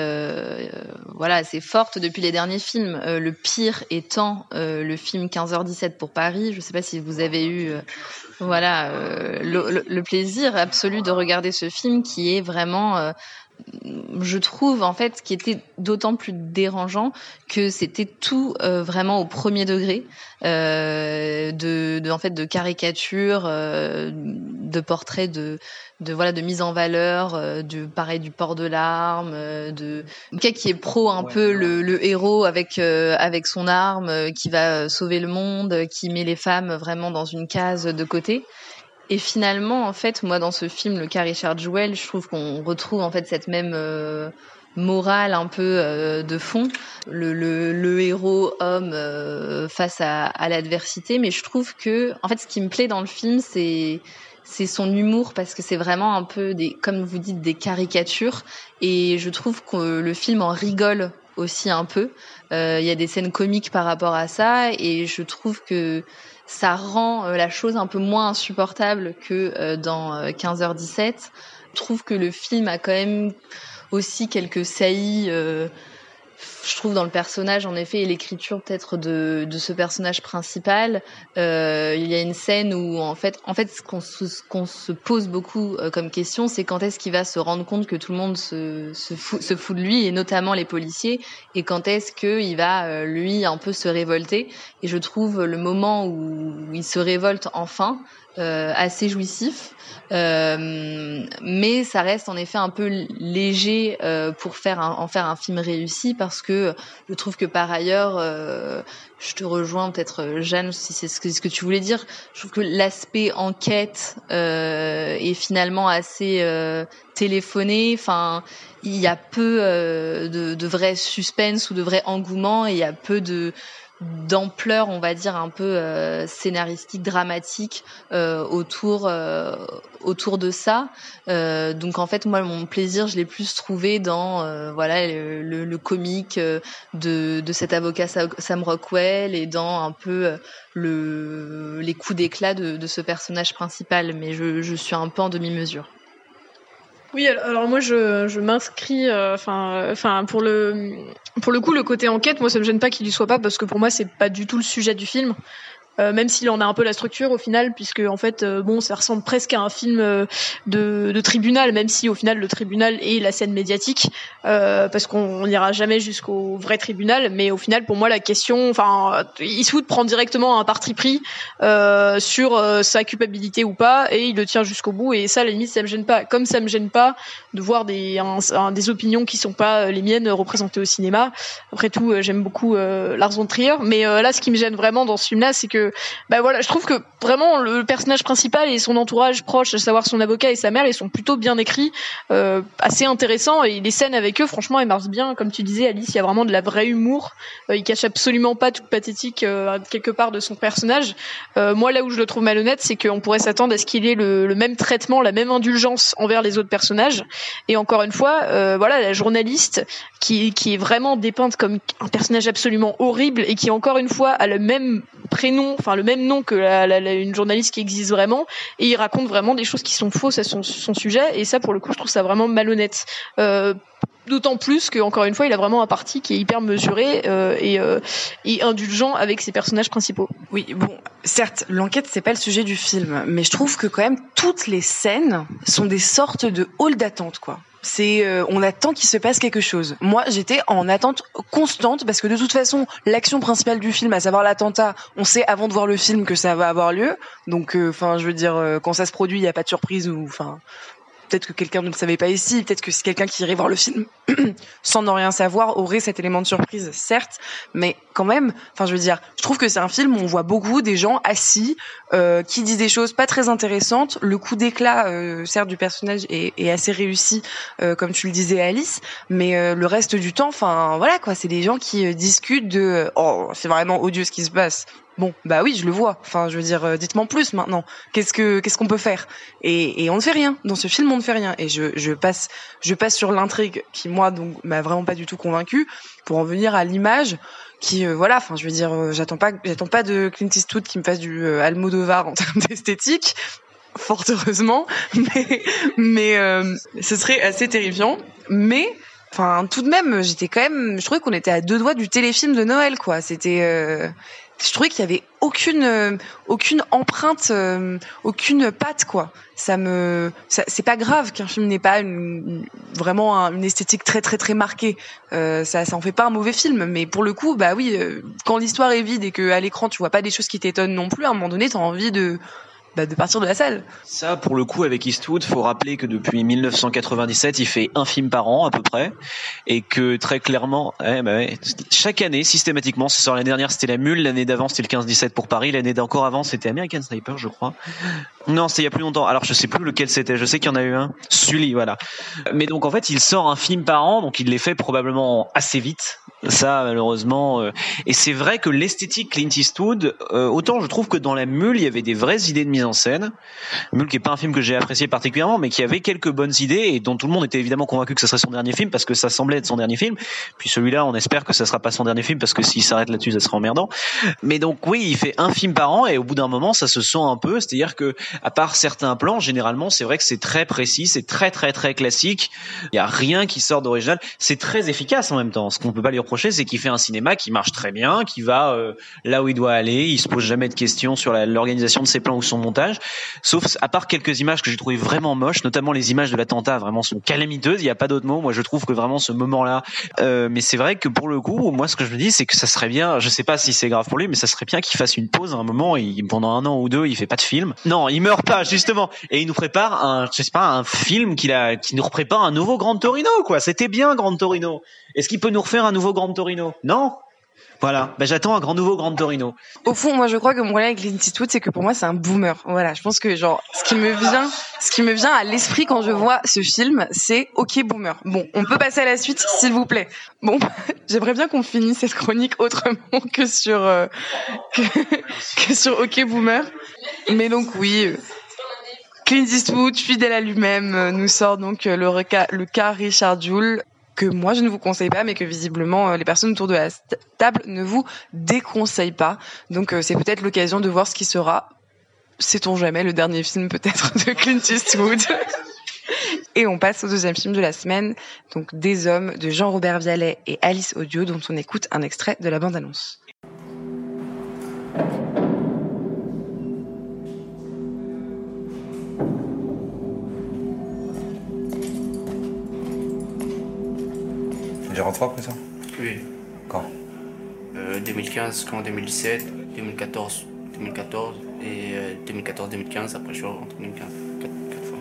F: voilà assez forte depuis les derniers films. le pire étant le film 15h17 pour Paris. Je sais pas si vous avez eu voilà le, le, plaisir absolu de regarder ce film qui est vraiment je trouve en fait qui était d'autant plus dérangeant que c'était tout euh, vraiment au premier degré euh, de, de, en fait de caricature euh, de portraits de de voilà de mise en valeur du pareil du port de l'arme de quelqu'un qui est pro un peu le, le, héros avec avec son arme qui va sauver le monde qui met les femmes vraiment dans une case de côté et finalement, en fait, moi, dans ce film, le cas Richard Jewell, je trouve qu'on retrouve en fait cette même euh, morale un peu euh, de fond, le, le, le héros homme euh, face à, à l'adversité. Mais je trouve que, en fait, ce qui me plaît dans le film, c'est c'est son humour parce que c'est vraiment un peu des, comme vous dites, des caricatures. Et je trouve que le film en rigole aussi un peu. Il y a des scènes comiques par rapport à ça, et je trouve que ça rend euh, la chose un peu moins insupportable que euh, dans 15h17. Euh, Je trouve que le film a quand même aussi quelques saillies je trouve dans le personnage en effet et l'écriture peut-être de, de ce personnage principal euh, il y a une scène où en fait en fait ce qu'on se, qu'on se pose beaucoup euh, comme question c'est quand est-ce qu'il va se rendre compte que tout le monde se, se, fout, se fout de lui et notamment les policiers et quand est-ce qu'il va euh, lui un peu se révolter. Et je trouve le moment où il se révolte enfin assez jouissif, euh, mais ça reste en effet un peu léger euh, pour faire en faire un film réussi parce que je trouve que par ailleurs, euh, je te rejoins peut-être Jeanne si c'est ce que, tu voulais dire. Je trouve que l'aspect enquête euh, est finalement assez téléphoné. Enfin, il y a peu de, de vrai suspense ou de vrai engouement et il y a peu de d'ampleur, on va dire un peu euh, scénaristique, dramatique euh, autour euh, autour de ça. donc en fait, moi, mon plaisir, je l'ai plus trouvé dans voilà le, le, comique de, de cet avocat Sam Rockwell et dans un peu le les coups d'éclat de, de ce personnage principal. Mais je, je suis un peu en demi-mesure.
B: Oui, alors moi je, m'inscris, euh, enfin, enfin pour le pour le coup le côté enquête, moi ça me gêne pas qu'il y soit pas parce que pour moi c'est pas du tout le sujet du film. Euh, même s'il en a un peu la structure au final, puisque en fait, euh, bon, ça ressemble presque à un film euh, de, de, tribunal, même si au final le tribunal est la scène médiatique, parce qu'on n'ira jamais jusqu'au vrai tribunal. Mais au final, pour moi, la question, enfin, Eastwood prend directement un parti pris sur sa culpabilité ou pas, et il le tient jusqu'au bout. Et ça, à la limite, ça me gêne pas. Comme ça me gêne pas de voir des, des opinions qui sont pas les miennes représentées au cinéma. Après tout, j'aime beaucoup Lars von Trier, mais là, ce qui me gêne vraiment dans ce film-là, c'est que bah voilà, je trouve que vraiment le personnage principal et son entourage proche, à savoir son avocat et sa mère, ils sont plutôt bien écrits, euh, assez intéressants et les scènes avec eux, franchement, elles marchent bien. Comme tu disais, Alice, il y a vraiment de la vraie humour. Euh, il cache absolument pas toute pathétique euh, quelque part de son personnage. Euh, moi, là où je le trouve malhonnête, c'est qu'on pourrait s'attendre à ce qu'il ait le, le, même traitement, la même indulgence envers les autres personnages. Et encore une fois, euh, voilà, la journaliste qui, qui est vraiment dépeinte comme un personnage absolument horrible et qui encore une fois a le même prénom, enfin le même nom que la, la, une journaliste qui existe vraiment, et il raconte vraiment des choses qui sont fausses à son, son sujet, et ça pour le coup je trouve ça vraiment malhonnête. Euh, D'autant plus que encore une fois, il a vraiment un parti qui est hyper mesuré euh, et, euh, et, indulgent avec ses personnages principaux.
D: Oui, bon, certes, l'enquête c'est pas le sujet du film, mais je trouve que quand même toutes les scènes sont des sortes de hall d'attente, quoi c'est euh, on attend qu'il se passe quelque chose. Moi, j'étais en attente constante parce que de toute façon, l'action principale du film, à savoir l'attentat, on sait avant de voir le film que ça va avoir lieu. Donc, euh, enfin, je veux dire, euh, quand ça se produit, il n'y a pas de surprise ou, enfin, peut-être que quelqu'un ne le savait pas ici, peut-être que c'est quelqu'un qui irait voir le film sans n'en rien savoir aurait cet élément de surprise, certes, mais quand même, enfin je veux dire, je trouve que c'est un film où on voit beaucoup des gens assis euh, qui disent des choses pas très intéressantes. Le coup d'éclat, euh, certes, du personnage est, est assez réussi, euh, comme tu le disais Alice, mais euh, le reste du temps, enfin voilà quoi, c'est des gens qui euh, discutent de oh c'est vraiment odieux ce qui se passe. Bon, bah oui, je le vois. Enfin, je veux dire, euh, dites-moi plus maintenant. Qu'est-ce que qu'est-ce qu'on peut faire? Et, et on ne fait rien. Dans ce film, on ne fait rien. Et je, je passe je passe sur l'intrigue qui moi donc m'a vraiment pas du tout convaincu pour en venir à l'image qui euh, voilà. Enfin, je veux dire, euh, j'attends pas j'attends pas de Clint Eastwood qui me fasse du Almodovar en termes d'esthétique. fort heureusement, mais mais euh, ce serait assez terrifiant. Mais enfin, tout de même, j'étais quand même, je trouvais qu'on était à deux doigts du téléfilm de Noël, quoi. C'était, euh, je trouvais qu'il y avait aucune euh, aucune empreinte, euh, aucune patte, quoi. Ça me, c'est pas grave qu'un film n'ait pas une, vraiment un- une esthétique très très très marquée. Euh, ça, ça en fait pas un mauvais film, mais pour le coup, bah oui, euh, quand l'histoire est vide et que à l'écran tu vois pas des choses qui t'étonnent non plus, à un moment donné, t'as envie de bah, de partir de la salle.
E: Ça, pour le coup, avec Eastwood, faut rappeler que depuis 1997, il fait un film par an à peu près, et que très clairement, ouais, bah ouais, chaque année, systématiquement, c'est sur l'année dernière, c'était La Mule, l'année d'avant, c'était le 15-17 pour Paris, l'année d'encore avant, c'était American Sniper, je crois. Non, c'était il y a plus longtemps. Alors, je sais plus lequel c'était. Je sais qu'il y en a eu un. Sully, voilà. Mais donc, en fait, il sort un film par an, donc il les fait probablement assez vite. Ça, malheureusement. euh, Et c'est vrai que l'esthétique Clint Eastwood, euh, autant je trouve que dans La Mule, il y avait des vraies idées de mise en scène. Mule, qui est pas un film que j'ai apprécié particulièrement, mais qui avait quelques bonnes idées et dont tout le monde était évidemment convaincu que ce serait son dernier film parce que ça semblait être son dernier film. Puis celui-là, on espère que ça sera pas son dernier film parce que s'il s'arrête là-dessus, ça sera emmerdant. Mais donc oui, il fait un film par an et au bout d'un moment, ça se sent un peu. C'est-à-dire que à part certains plans, généralement, c'est vrai que c'est très précis, c'est très très très classique. Il y a rien qui sort d'original. C'est très efficace en même temps. Ce qu'on peut pas lui reprocher, c'est qu'il fait un cinéma qui marche très bien, qui va euh, là où il doit aller. Il se pose jamais de questions sur l'organisation de ses plans ou son montage. Sauf à part quelques images que j'ai trouvé vraiment moches, notamment les images de l'attentat, vraiment sont calamiteuses. Il n'y a pas d'autre mot. Moi, je trouve que vraiment ce moment-là. euh, mais c'est vrai que pour le coup, moi, ce que je me dis, c'est que ça serait bien. Je sais pas si c'est grave pour lui, mais ça serait bien qu'il fasse une pause à un moment. Et pendant un an ou deux, il fait pas de film. Non, il meurt pas justement. Et il nous prépare un, je sais pas, un film qu'il a, qui nous prépare un nouveau Grand Torino, quoi. C'était bien Grand Torino. Est-ce qu'il peut nous refaire un nouveau Grand Torino? Non. Voilà. Ben, j'attends un grand nouveau Grand Torino.
D: Au fond, moi, je crois que mon problème avec Clint Eastwood, c'est que pour moi, c'est un boomer. Voilà, je pense que genre, ce qui me vient, ce qui me vient à l'esprit quand je vois ce film, c'est OK boomer. Bon, on peut passer à la suite, s'il vous plaît. Bon, j'aimerais bien qu'on finisse cette chronique autrement que sur euh, que, que sur OK boomer. Mais donc oui. euh, Clint Eastwood, fidèle à lui-même, euh, nous sort donc euh, le, reca- le cas Richard Jewell que moi je ne vous conseille pas, mais que visiblement euh, les personnes autour de la table ne vous déconseillent pas. Donc euh, c'est peut-être l'occasion de voir ce qui sera, sait-on jamais, le dernier film peut-être de Clint Eastwood. Et on passe au deuxième film de la semaine, donc Des Hommes de Jean-Robert Vialet et Alice Audio, dont on écoute un extrait de la bande-annonce.
K: Déjà rentré après ça?
J: Oui.
K: Quand?
J: Euh, 2015, quand 2017, 2014, 2014 et euh, 2014-2015. Après, je suis rentré en 2015. Quatre, quatre fois.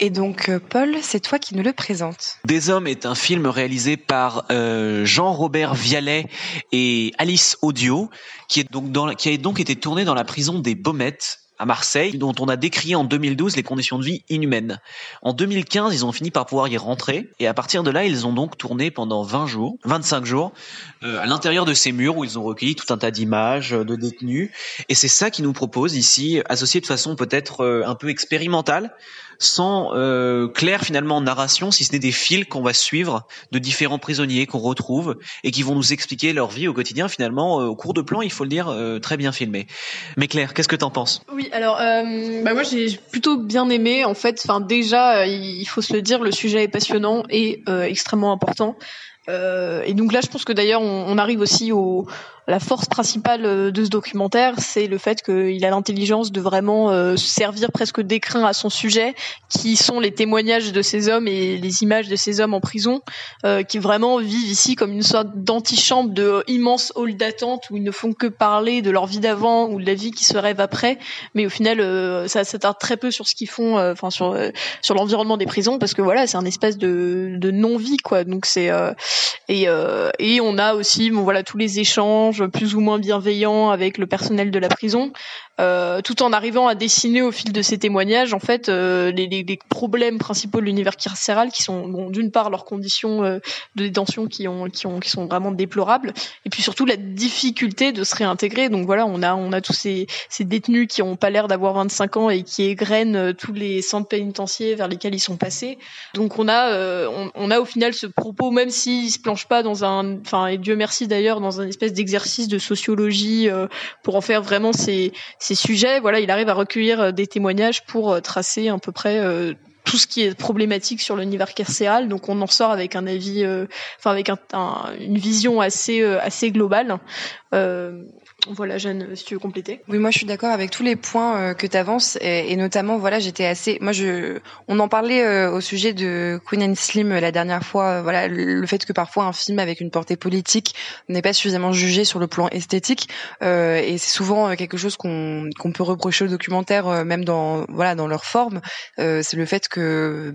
D: Et donc euh, Paul, c'est toi qui nous le présente.
E: Des Hommes est un film réalisé par euh, Jean-Robert Vialet et Alice Audio, qui, est donc dans, qui a donc été tourné dans la prison des Baumettes à Marseille, dont on a décrié en 2012 les conditions de vie inhumaines. En 2015, ils ont fini par pouvoir y rentrer, et à partir de là, ils ont donc tourné pendant 20 jours, 25 jours, euh, à l'intérieur de ces murs où ils ont recueilli tout un tas d'images euh, de détenus. Et c'est ça qu'ils nous proposent ici, associé de façon peut-être euh, un peu expérimentale, sans euh, claire finalement narration, si ce n'est des fils qu'on va suivre de différents prisonniers qu'on retrouve et qui vont nous expliquer leur vie au quotidien finalement euh, au cours de plan, il faut le dire, euh, très bien filmé. Mais Claire, qu'est-ce que t'en penses?
B: Oui, alors euh, bah moi j'ai plutôt bien aimé. En fait, enfin déjà, euh, il faut se le dire, le sujet est passionnant et euh, extrêmement important. Euh, et donc là, je pense que d'ailleurs, on, on arrive aussi au la force principale euh, de ce documentaire, c'est le fait qu'il a l'intelligence de vraiment euh, servir presque d'écrin à son sujet, qui sont les témoignages de ces hommes et les images de ces hommes en prison, euh, qui vraiment vivent ici comme une sorte d'antichambre de euh, immense hall d'attente où ils ne font que parler de leur vie d'avant ou de la vie qui se rêve après, mais au final, euh, ça s'attarde très peu sur ce qu'ils font, euh, enfin sur sur l'environnement des prisons, parce que voilà, c'est un espèce de de non-vie quoi. Donc c'est et et on a aussi bon voilà tous les échanges plus ou moins bienveillants avec le personnel de la prison, euh, tout en arrivant à dessiner au fil de ces témoignages en fait euh, les, les, les problèmes principaux de l'univers carcéral qui sont bon, d'une part leurs conditions euh, de détention qui ont qui ont qui sont vraiment déplorables et puis surtout la difficulté de se réintégrer. Donc voilà, on a on a tous ces ces détenus qui ont pas l'air d'avoir 25 ans et qui égrènent euh, tous les centres pénitentiaires vers lesquels ils sont passés. Donc on a euh, on, on a au final ce propos même s'il se planche pas dans un enfin et Dieu merci d'ailleurs dans un espèce d'exercice de sociologie euh, pour en faire vraiment ces ces sujets. Voilà, il arrive à recueillir des témoignages pour tracer à peu près tout ce qui est problématique sur l'univers carcéral. Donc on en sort avec un avis, enfin avec un, une vision assez assez globale. Euh, voilà, Jeanne, si tu veux compléter.
D: Oui, moi je suis d'accord avec tous les points euh, que tu avances et, notamment voilà, j'étais assez moi je on en parlait euh, au sujet de Queen and Slim la dernière fois, voilà, le fait que parfois un film avec une portée politique n'est pas suffisamment jugé sur le plan esthétique et c'est souvent quelque chose qu'on qu'on peut reprocher aux documentaires même dans voilà, dans leur forme, c'est le fait que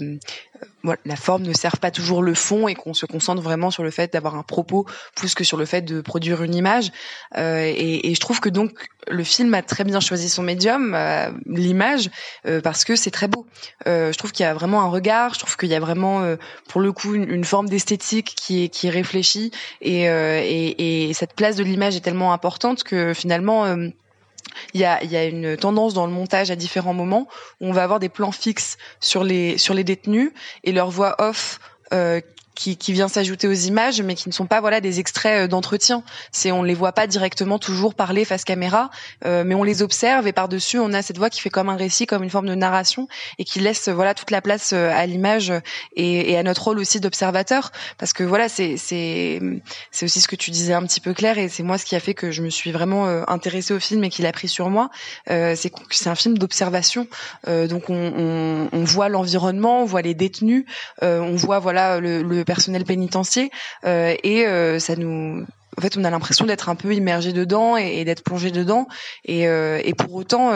D: la forme ne sert pas toujours le fond et qu'on se concentre vraiment sur le fait d'avoir un propos plus que sur le fait de produire une image. Euh, et, je trouve que donc le film a très bien choisi son médium, euh, l'image, euh, parce que c'est très beau. Je trouve qu'il y a vraiment un regard, je trouve qu'il y a vraiment, pour le coup, une, forme d'esthétique qui est, réfléchie. Et cette place de l'image est tellement importante que finalement il y a, y a, une tendance dans le montage à différents moments. Où on va avoir des plans fixes sur les sur les détenus et leur voix off euh, qui, qui vient s'ajouter aux images, mais qui ne sont pas voilà des extraits euh, d'entretien. C'est on les voit pas directement toujours parler face caméra, euh, mais on les observe et par dessus on a cette voix qui fait comme un récit, comme une forme de narration et qui laisse voilà toute la place euh, à l'image et, et, à notre rôle aussi d'observateur, parce que voilà c'est c'est c'est aussi ce que tu disais un petit peu clair et c'est moi ce qui a fait que je me suis vraiment intéressée au film et qu'il a pris sur moi. Euh, c'est c'est un film d'observation, donc on, on, on voit l'environnement, on voit les détenus, on voit voilà le, le personnel pénitentiaire euh, et euh, ça nous en fait, on a l'impression d'être un peu immergé dedans et, d'être plongé dedans. Et, euh, et pour autant,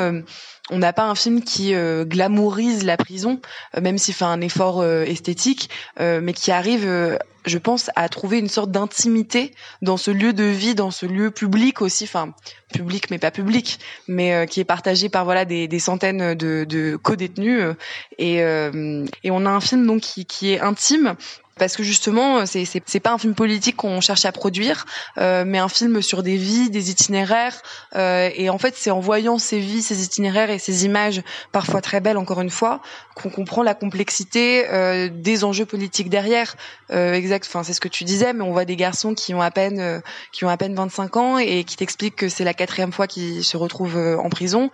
D: on n'a pas un film qui glamourise la prison, même s'il fait un effort esthétique, mais qui arrive, je pense, à trouver une sorte d'intimité dans ce lieu de vie, dans ce lieu public aussi, enfin public mais pas public, mais qui est partagé par voilà des, des centaines de, de co-détenus. et, et on a un film donc qui, qui est intime parce que justement c'est c'est pas un film politique qu'on cherche à produire euh, mais un film sur des vies des itinéraires euh, et en fait c'est en voyant ces vies ces itinéraires et ces images parfois très belles encore une fois qu'on comprend la complexité euh, des enjeux politiques derrière euh, exact enfin c'est ce que tu disais mais on voit des garçons qui ont à peine euh, qui ont à peine 25 ans et qui t'expliquent que c'est la quatrième fois qu'ils se retrouvent euh, en prison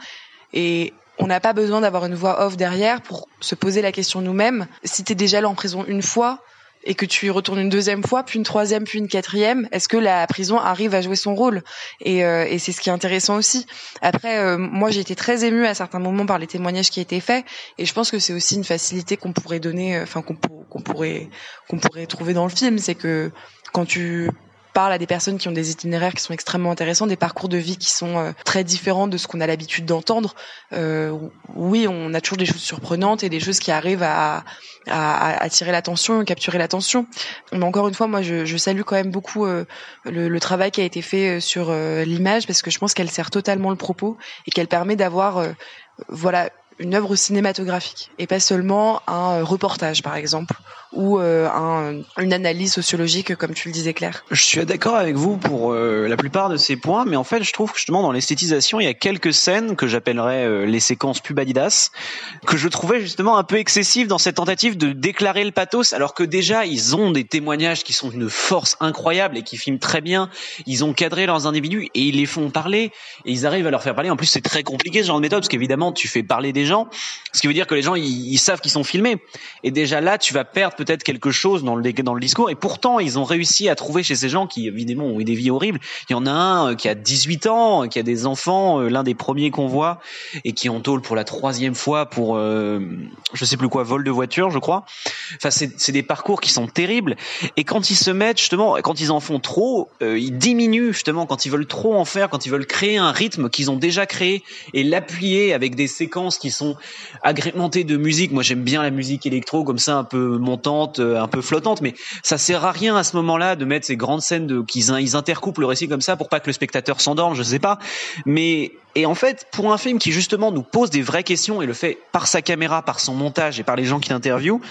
D: et on n'a pas besoin d'avoir une voix off derrière pour se poser la question nous-mêmes. Si t'es déjà là en prison une fois, et que tu y retournes une deuxième fois, puis une troisième, puis une quatrième, est-ce que la prison arrive à jouer son rôle? Et, euh, et c'est ce qui est intéressant aussi. Après, euh, moi j'ai été très émue à certains moments par les témoignages qui étaient faits, et je pense que c'est aussi une facilité qu'on pourrait donner, euh, enfin qu'on pourrait qu'on pourrait trouver dans le film, c'est que quand tu parle à des personnes qui ont des itinéraires qui sont extrêmement intéressants, des parcours de vie qui sont euh, très différents de ce qu'on a l'habitude d'entendre. Euh, oui, on a toujours des choses surprenantes et des choses qui arrivent à, à, attirer l'attention, capturer l'attention. Mais encore une fois, moi, je, je salue quand même beaucoup euh, le, le, travail qui a été fait sur l'image parce que je pense qu'elle sert totalement le propos et qu'elle permet d'avoir voilà une œuvre cinématographique et pas seulement un reportage par exemple ou euh, un, une analyse sociologique, comme tu le disais, Claire.
E: Je suis d'accord avec vous pour euh, la plupart de ces points, mais en fait, je trouve que justement dans l'esthétisation, il y a quelques scènes que j'appellerais euh, les séquences pubadidas, que je trouvais justement un peu excessives dans cette tentative de déclarer le pathos, alors que déjà ils ont des témoignages qui sont d'une force incroyable et qui filment très bien. Ils ont cadré leurs individus et ils les font parler et ils arrivent à leur faire parler. En plus, c'est très compliqué ce genre de méthode parce qu'évidemment, tu fais parler des gens, ce qui veut dire que les gens ils, savent qu'ils sont filmés. Et déjà là, tu vas perdre peut-être quelque chose dans le, discours. Et pourtant, ils ont réussi à trouver chez ces gens qui, évidemment, ont eu des vies horribles. Il y en a un euh, qui a 18 ans, qui a des enfants, euh, l'un des premiers qu'on voit, et qui en tôle pour la troisième fois pour, euh, je sais plus quoi, vol de voiture, je crois. Enfin, c'est des parcours qui sont terribles. Et quand ils se mettent, justement, quand ils en font trop, ils diminuent, justement, quand ils veulent trop en faire, quand ils veulent créer un rythme qu'ils ont déjà créé et l'appuyer avec des séquences qui sont agrémentées de musique. Moi, j'aime bien la musique électro, comme ça, un peu montante euh, un peu flottante, mais ça sert à rien à ce moment-là de mettre ces grandes scènes de qu'ils ils intercoupent le récit comme ça pour pas que le spectateur s'endorme, je sais pas. Mais et en fait, pour un film qui justement nous pose des vraies questions et le fait par sa caméra, par son montage et par les gens qui l'interviewent,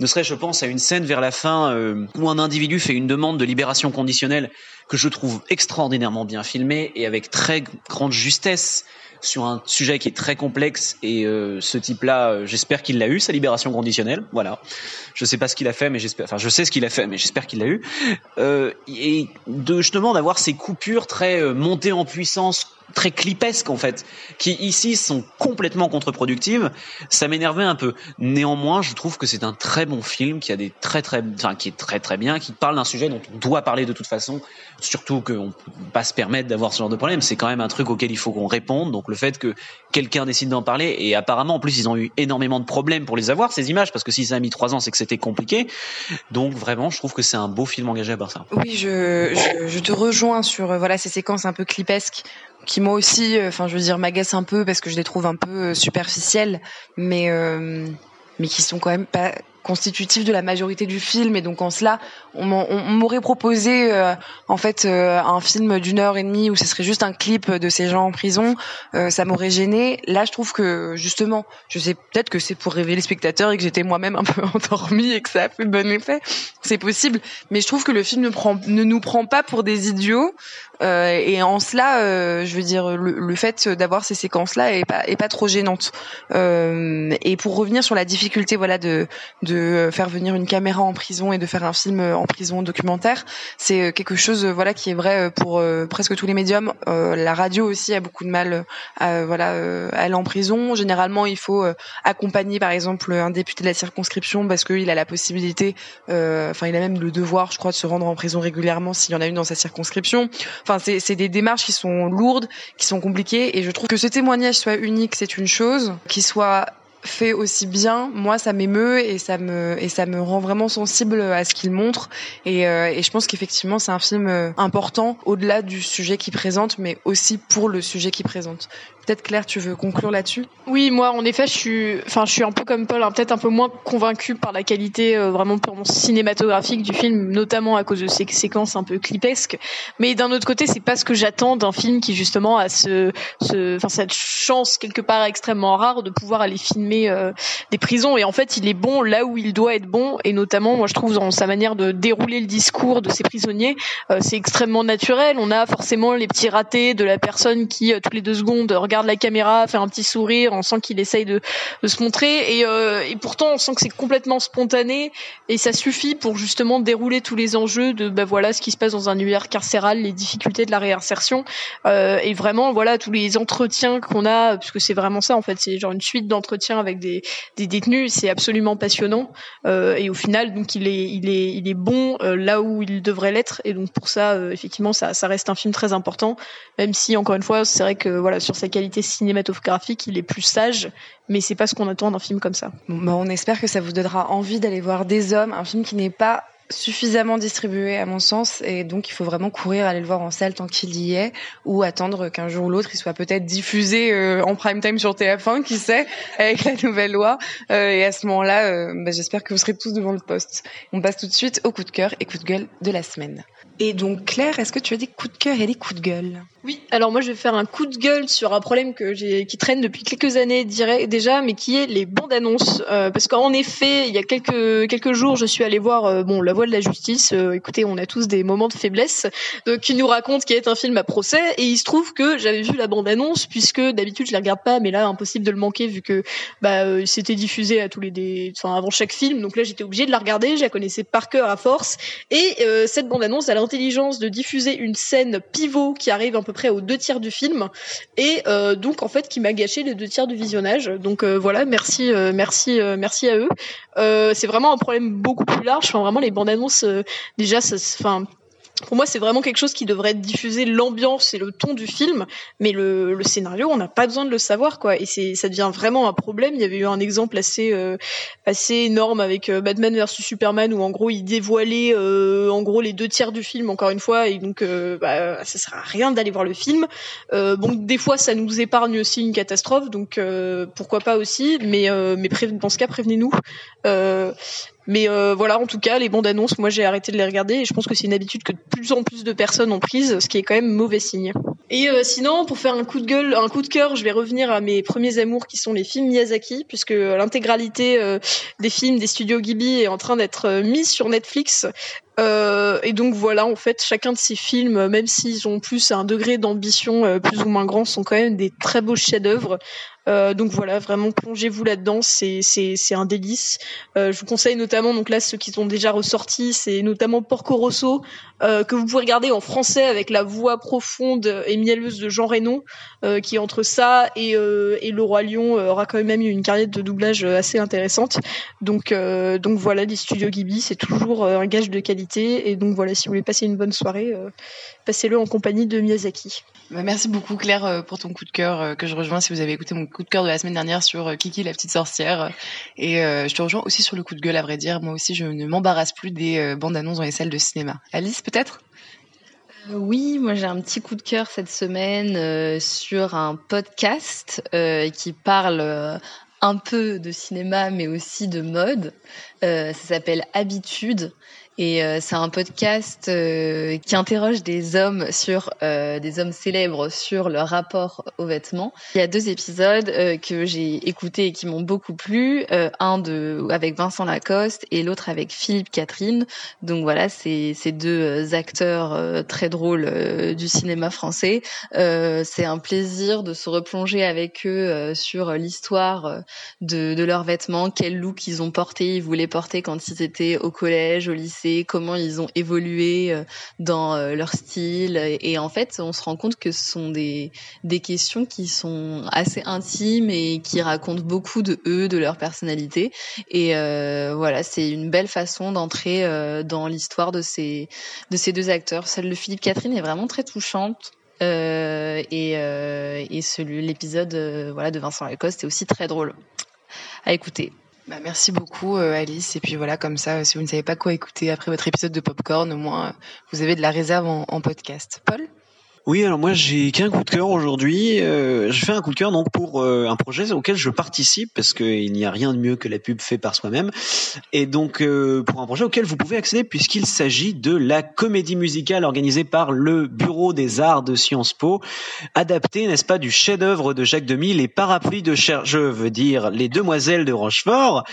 E: ne serait je pense à une scène vers la fin euh, où un individu fait une demande de libération conditionnelle que je trouve extraordinairement bien filmé et avec très grande justesse sur un sujet qui est très complexe et euh, ce type-là, euh, j'espère qu'il l'a eu sa libération conditionnelle. Voilà, je sais pas ce qu'il a fait, mais j'espère. Enfin, je sais ce qu'il a fait, mais j'espère qu'il l'a eu. Euh, et de justement d'avoir ces coupures très euh, montées en puissance très clipesques en fait, qui ici sont complètement contre-productives. Ça m'énervait un peu. Néanmoins, je trouve que c'est un très bon film qui a des très très, enfin qui est très très bien, qui parle d'un sujet dont on doit parler de toute façon. Surtout qu'on ne peut pas se permettre d'avoir ce genre de problème. C'est quand même un truc auquel il faut qu'on réponde. Donc le fait que quelqu'un décide d'en parler et apparemment en plus ils ont eu énormément de problèmes pour les avoir ces images parce que si ça a mis trois ans c'est que c'était compliqué. Donc vraiment, je trouve que c'est un beau film engagé à part ça.
D: Oui, je, je, je te rejoins sur euh, voilà ces séquences un peu clipesques qui moi aussi, euh, enfin je veux dire, m'agacent un peu parce que je les trouve un peu euh, superficielles, mais euh, mais qui sont quand même pas constitutifs de la majorité du film. Et donc en cela on m'aurait proposé euh, en fait euh, un film d'une heure et demie où ce serait juste un clip de ces gens en prison euh, ça m'aurait gêné. Là je trouve que justement je sais peut-être que c'est pour révéler les spectateurs et que j'étais moi-même un peu endormie et que ça a fait bon effet. C'est possible. Mais je trouve que le film ne prend ne nous prend pas pour des idiots. Et en cela je veux dire le, le fait d'avoir ces séquences là est pas est pas trop gênante. Et pour revenir sur la difficulté voilà de de faire venir une caméra en prison et de faire un film en prison documentaire, c'est quelque chose voilà qui est vrai pour presque tous les médiums. la radio aussi a beaucoup de mal à voilà à aller en prison. Généralement, il faut accompagner par exemple un député de la circonscription parce qu'il a la possibilité, enfin il a même le devoir, je crois, de se rendre en prison régulièrement s'il y en a une dans sa circonscription. Enfin, c'est des démarches qui sont lourdes, qui sont compliquées, et je trouve que ce témoignage soit unique, c'est une chose, qu'il soit fait aussi bien, moi ça m'émeut et ça me et ça me rend vraiment sensible à ce qu'il montre et, euh, je pense qu'effectivement c'est un film important au-delà du sujet qu'il présente mais aussi pour le sujet qu'il présente. Peut-être Claire, tu veux conclure là-dessus?
B: Oui, moi en effet, je suis, enfin, je suis un peu comme Paul, hein, peut-être un peu moins convaincue par la qualité euh, vraiment purement cinématographique du film, notamment à cause de ces séquences un peu clipesques. Mais d'un autre côté, c'est pas ce que j'attends d'un film qui justement a ce, enfin, cette chance quelque part extrêmement rare de pouvoir aller filmer euh, des prisons. Et en fait, il est bon là où il doit être bon, et notamment, moi, je trouve dans sa manière de dérouler le discours de ces prisonniers, euh, c'est extrêmement naturel. On a forcément les petits ratés de la personne qui toutes les deux secondes regarde la caméra, fait un petit sourire, on sent qu'il essaye de, de, se montrer et, euh, et pourtant on sent que c'est complètement spontané et ça suffit pour justement dérouler tous les enjeux de bah voilà ce qui se passe dans un univers carcéral, les difficultés de la réinsertion euh, et vraiment voilà tous les entretiens qu'on a parce que c'est vraiment ça en fait, c'est genre une suite d'entretiens avec des, détenus, c'est absolument passionnant. Euh, et au final donc il est bon euh, là où il devrait l'être. Et donc pour ça euh, effectivement ça reste un film très important. Même si encore une fois c'est vrai que voilà sur sa qualité cinématographique, il est plus sage, mais c'est pas ce qu'on attend d'un film comme ça.
D: Bah on espère que ça vous donnera envie d'aller voir Des Hommes, un film qui n'est pas suffisamment distribué à mon sens et donc il faut vraiment courir aller le voir en salle tant qu'il y est ou attendre qu'un jour ou l'autre il soit peut-être diffusé euh, en prime time sur TF1 qui sait avec la nouvelle loi euh, et à ce moment-là euh, bah, j'espère que vous serez tous devant le poste. On passe tout de suite au coup de cœur et coup de gueule de la semaine. Et donc Claire, est-ce que tu as des coups de cœur et des coups de gueule?
B: Oui, alors moi je vais faire un coup de gueule sur un problème que j'ai qui traîne depuis quelques années déjà, mais qui est les bandes annonces. Euh, parce qu'en effet, il y a quelques quelques jours, je suis allée voir euh, bon La Voix de la Justice. Euh, écoutez, on a tous des moments de faiblesse, qui nous raconte qu'il est un film à procès. Et il se trouve que j'avais vu la bande annonce puisque d'habitude je les regarde pas, mais là impossible de le manquer vu que bah c'était diffusé à tous les enfin avant chaque film. Donc là j'étais obligée de la regarder. Je la connaissais par cœur à force. Et cette bande annonce, elle intelligence de diffuser une scène pivot qui arrive à peu près aux deux tiers du film et euh, donc en fait qui m'a gâché les deux tiers du visionnage. Donc euh, voilà, merci, euh, merci, merci à eux. C'est vraiment un problème beaucoup plus large. Enfin vraiment les bandes annonces déjà, enfin pour moi, c'est vraiment quelque chose qui devrait diffuser l'ambiance et le ton du film, mais le, le scénario, on n'a pas besoin de le savoir, quoi. Et c'est, ça devient vraiment un problème. Il y avait eu un exemple assez, euh, assez énorme avec euh, Batman vs Superman, où en gros, il dévoilait, euh, en gros, les deux tiers du film, encore une fois, et donc, bah, ça sert à rien d'aller voir le film. bon, des fois, ça nous épargne aussi une catastrophe, donc pourquoi pas aussi, mais, mais dans ce cas, prévenez-nous. Mais euh, voilà, en tout cas, les bandes annonces, moi j'ai arrêté de les regarder et je pense que c'est une habitude que de plus en plus de personnes ont prise, ce qui est quand même mauvais signe. Et euh, sinon, pour faire un coup de gueule, un coup de cœur, je vais revenir à mes premiers amours qui sont les films Miyazaki, puisque l'intégralité euh, des films des studios Ghibli est en train d'être mise sur Netflix. Euh, et donc voilà, en fait, chacun de ces films, même s'ils ont plus un degré d'ambition plus ou moins grand, sont quand même des très beaux chefs-d'œuvre. Euh, donc voilà, vraiment plongez-vous là-dedans, c'est c'est c'est un délice. Euh, je vous conseille notamment donc là ceux qui sont déjà ressortis, c'est notamment Porco Rosso euh, que vous pouvez regarder en français avec la voix profonde et mielleuse de Jean Reno, euh, qui entre ça et euh, et le roi Lion aura quand même eu une carrière de doublage assez intéressante. Donc donc voilà, les studios Ghibli, c'est toujours un gage de qualité et donc voilà, si vous voulez passer une bonne soirée, passez-le en compagnie de Miyazaki.
D: Bah, merci beaucoup Claire pour ton coup de cœur que je rejoins si vous avez écouté mon coup de cœur de la semaine dernière sur Kiki la petite sorcière et je te rejoins aussi sur le coup de gueule à vrai dire. Moi aussi je ne m'embarrasse plus des bandes annonces dans les salles de cinéma. Alice peut-être?
F: Euh, oui, moi j'ai un petit coup de cœur cette semaine euh, sur un podcast euh, qui parle un peu de cinéma mais aussi de mode. Ça s'appelle Habitude et euh, c'est un podcast euh, qui interroge des hommes sur euh, des hommes célèbres sur leur rapport aux vêtements. Il y a deux épisodes que j'ai écoutés et qui m'ont beaucoup plu. un de avec Vincent Lacoste et l'autre avec Philippe Catherine. Donc voilà, c'est ces deux acteurs très drôles du cinéma français. c'est un plaisir de se replonger avec eux sur l'histoire de, de leurs vêtements, quel look ils ont porté, ils voulaient porter quand ils étaient au collège, au lycée comment ils ont évolué euh, dans euh, leur style. Et, en fait, on se rend compte que ce sont des, des questions qui sont assez intimes et qui racontent beaucoup de eux, de leur personnalité. Et euh, voilà, c'est une belle façon d'entrer dans l'histoire de ces, de ces deux acteurs. Celle de Philippe Catherine est vraiment très touchante. Et, et celui l'épisode voilà de Vincent Lacoste est aussi très drôle à écouter.
D: Bah, merci beaucoup euh, Alice. Et puis voilà, comme ça, si vous ne savez pas quoi écouter après votre épisode de Popcorn, au moins vous avez de la réserve en podcast. Paul?
E: Oui, alors moi j'ai qu'un coup de cœur aujourd'hui. Euh, je fais un coup de cœur donc pour euh, un projet auquel je participe parce qu'il n'y a rien de mieux que la pub fait par soi-même. Et donc euh, pour un projet auquel vous pouvez accéder puisqu'il s'agit de la comédie musicale organisée par le Bureau des Arts de Sciences Po, adaptée, n'est-ce pas, du chef-d'œuvre de Jacques Demy, Les Parapluies de Cher, je veux dire Les Demoiselles de Rochefort.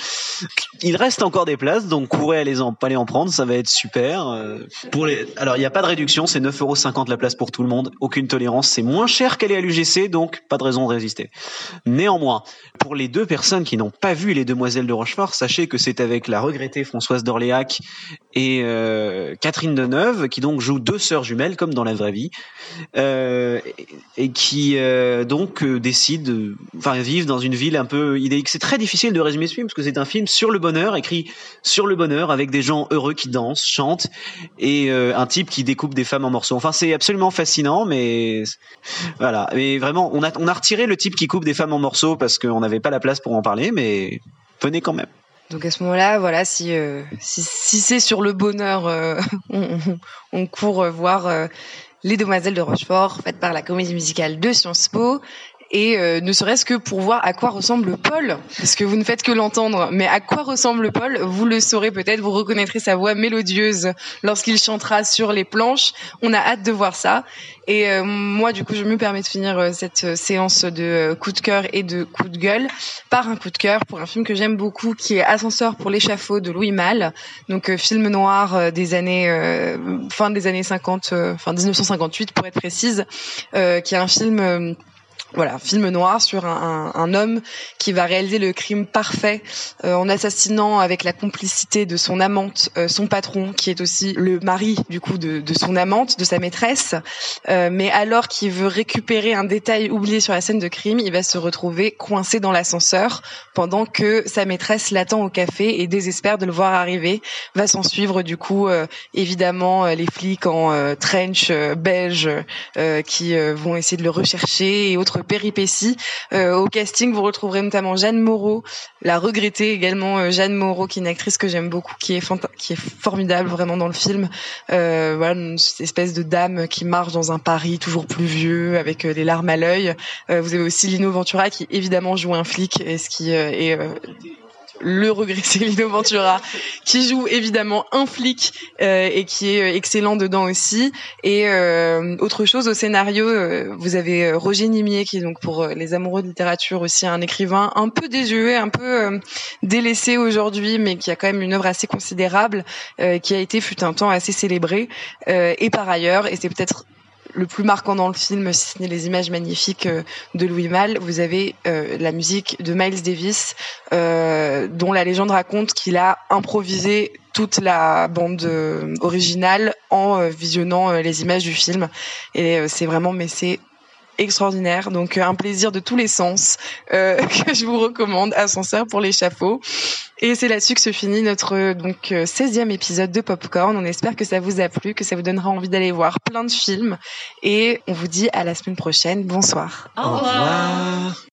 E: Il reste encore des places, donc courez aller en, aller en prendre, ça va être super. Euh, pour les, alors il n'y a pas de réduction, c'est 9,50€ la place pour tout le monde aucune tolérance, c'est moins cher qu'aller à l'UGC, donc pas de raison de résister. Néanmoins, pour les deux personnes qui n'ont pas vu Les Demoiselles de Rochefort, sachez que c'est avec la regrettée Françoise d'Orléac et euh, Catherine Deneuve, qui donc jouent deux sœurs jumelles, comme dans la vraie vie, euh, et qui euh, donc décident, enfin vivent dans une ville un peu idéique. C'est très difficile de résumer ce film, parce que c'est un film sur le bonheur, écrit sur le bonheur, avec des gens heureux qui dansent, chantent, et un type qui découpe des femmes en morceaux. Enfin, c'est absolument fascinant mais voilà. Mais vraiment, on a, on a retiré le type qui coupe des femmes en morceaux parce qu'on n'avait pas la place pour en parler, mais venez quand même.
D: Donc à ce moment-là, voilà, si, euh, si, c'est sur le bonheur, euh, on, court voir euh, Les Demoiselles de Rochefort, faites par la comédie musicale de Sciences Po et euh, ne serait-ce que pour voir à quoi ressemble Paul, parce que vous ne faites que l'entendre, mais à quoi ressemble Paul, vous le saurez peut-être, vous reconnaîtrez sa voix mélodieuse lorsqu'il chantera sur les planches. On a hâte de voir ça. Et euh, moi, du coup, je me permets de finir euh, cette séance de coup de cœur et de coup de gueule par un coup de cœur pour un film que j'aime beaucoup, qui est Ascenseur pour l'échafaud de Louis Malle, donc film noir des années fin des années 50, enfin 1958 pour être précise, qui est un film voilà, film noir sur un, un, un, homme qui va réaliser le crime parfait euh, en assassinant avec la complicité de son amante, euh, son patron, qui est aussi le mari du coup de, de son amante, de sa maîtresse. Euh, mais alors qu'il veut récupérer un détail oublié sur la scène de crime, il va se retrouver coincé dans l'ascenseur pendant que sa maîtresse l'attend au café et désespère de le voir arriver. Va s'en suivre du coup évidemment les flics en trench beige qui vont essayer de le rechercher et autres péripéties. Euh, au casting, vous retrouverez notamment Jeanne Moreau, la regrettée également euh, Jeanne Moreau, qui est une actrice que j'aime beaucoup, qui est qui est formidable vraiment dans le film. Euh, voilà, une espèce de dame qui marche dans un Paris toujours plus vieux, avec les larmes à l'œil. vous avez aussi Lino Ventura qui évidemment joue un flic, et ce qui est le regressé Lino Ventura, qui joue évidemment un flic euh, et qui est excellent dedans aussi. Et euh, autre chose au scénario, euh, vous avez Roger Nimier qui est donc pour les amoureux de littérature aussi un écrivain un peu désuet, un peu délaissé aujourd'hui, mais qui a quand même une œuvre assez considérable, qui a été fut un temps assez célébré. et par ailleurs, et c'est peut-être le plus marquant dans le film, si ce n'est les images magnifiques euh, de Louis Malle, vous avez euh, la musique de Miles Davis, euh, dont la légende raconte qu'il a improvisé toute la bande originale en visionnant les images du film. Et c'est vraiment, mais extraordinaire. Donc un plaisir de tous les sens euh, que je vous recommande. Ascenseur pour l'échafaud. Et c'est là-dessus que se finit notre donc 16e épisode de Popcorn. On espère que ça vous a plu, que ça vous donnera envie d'aller voir plein de films. Et on vous dit à la semaine prochaine. Bonsoir.
E: Au revoir.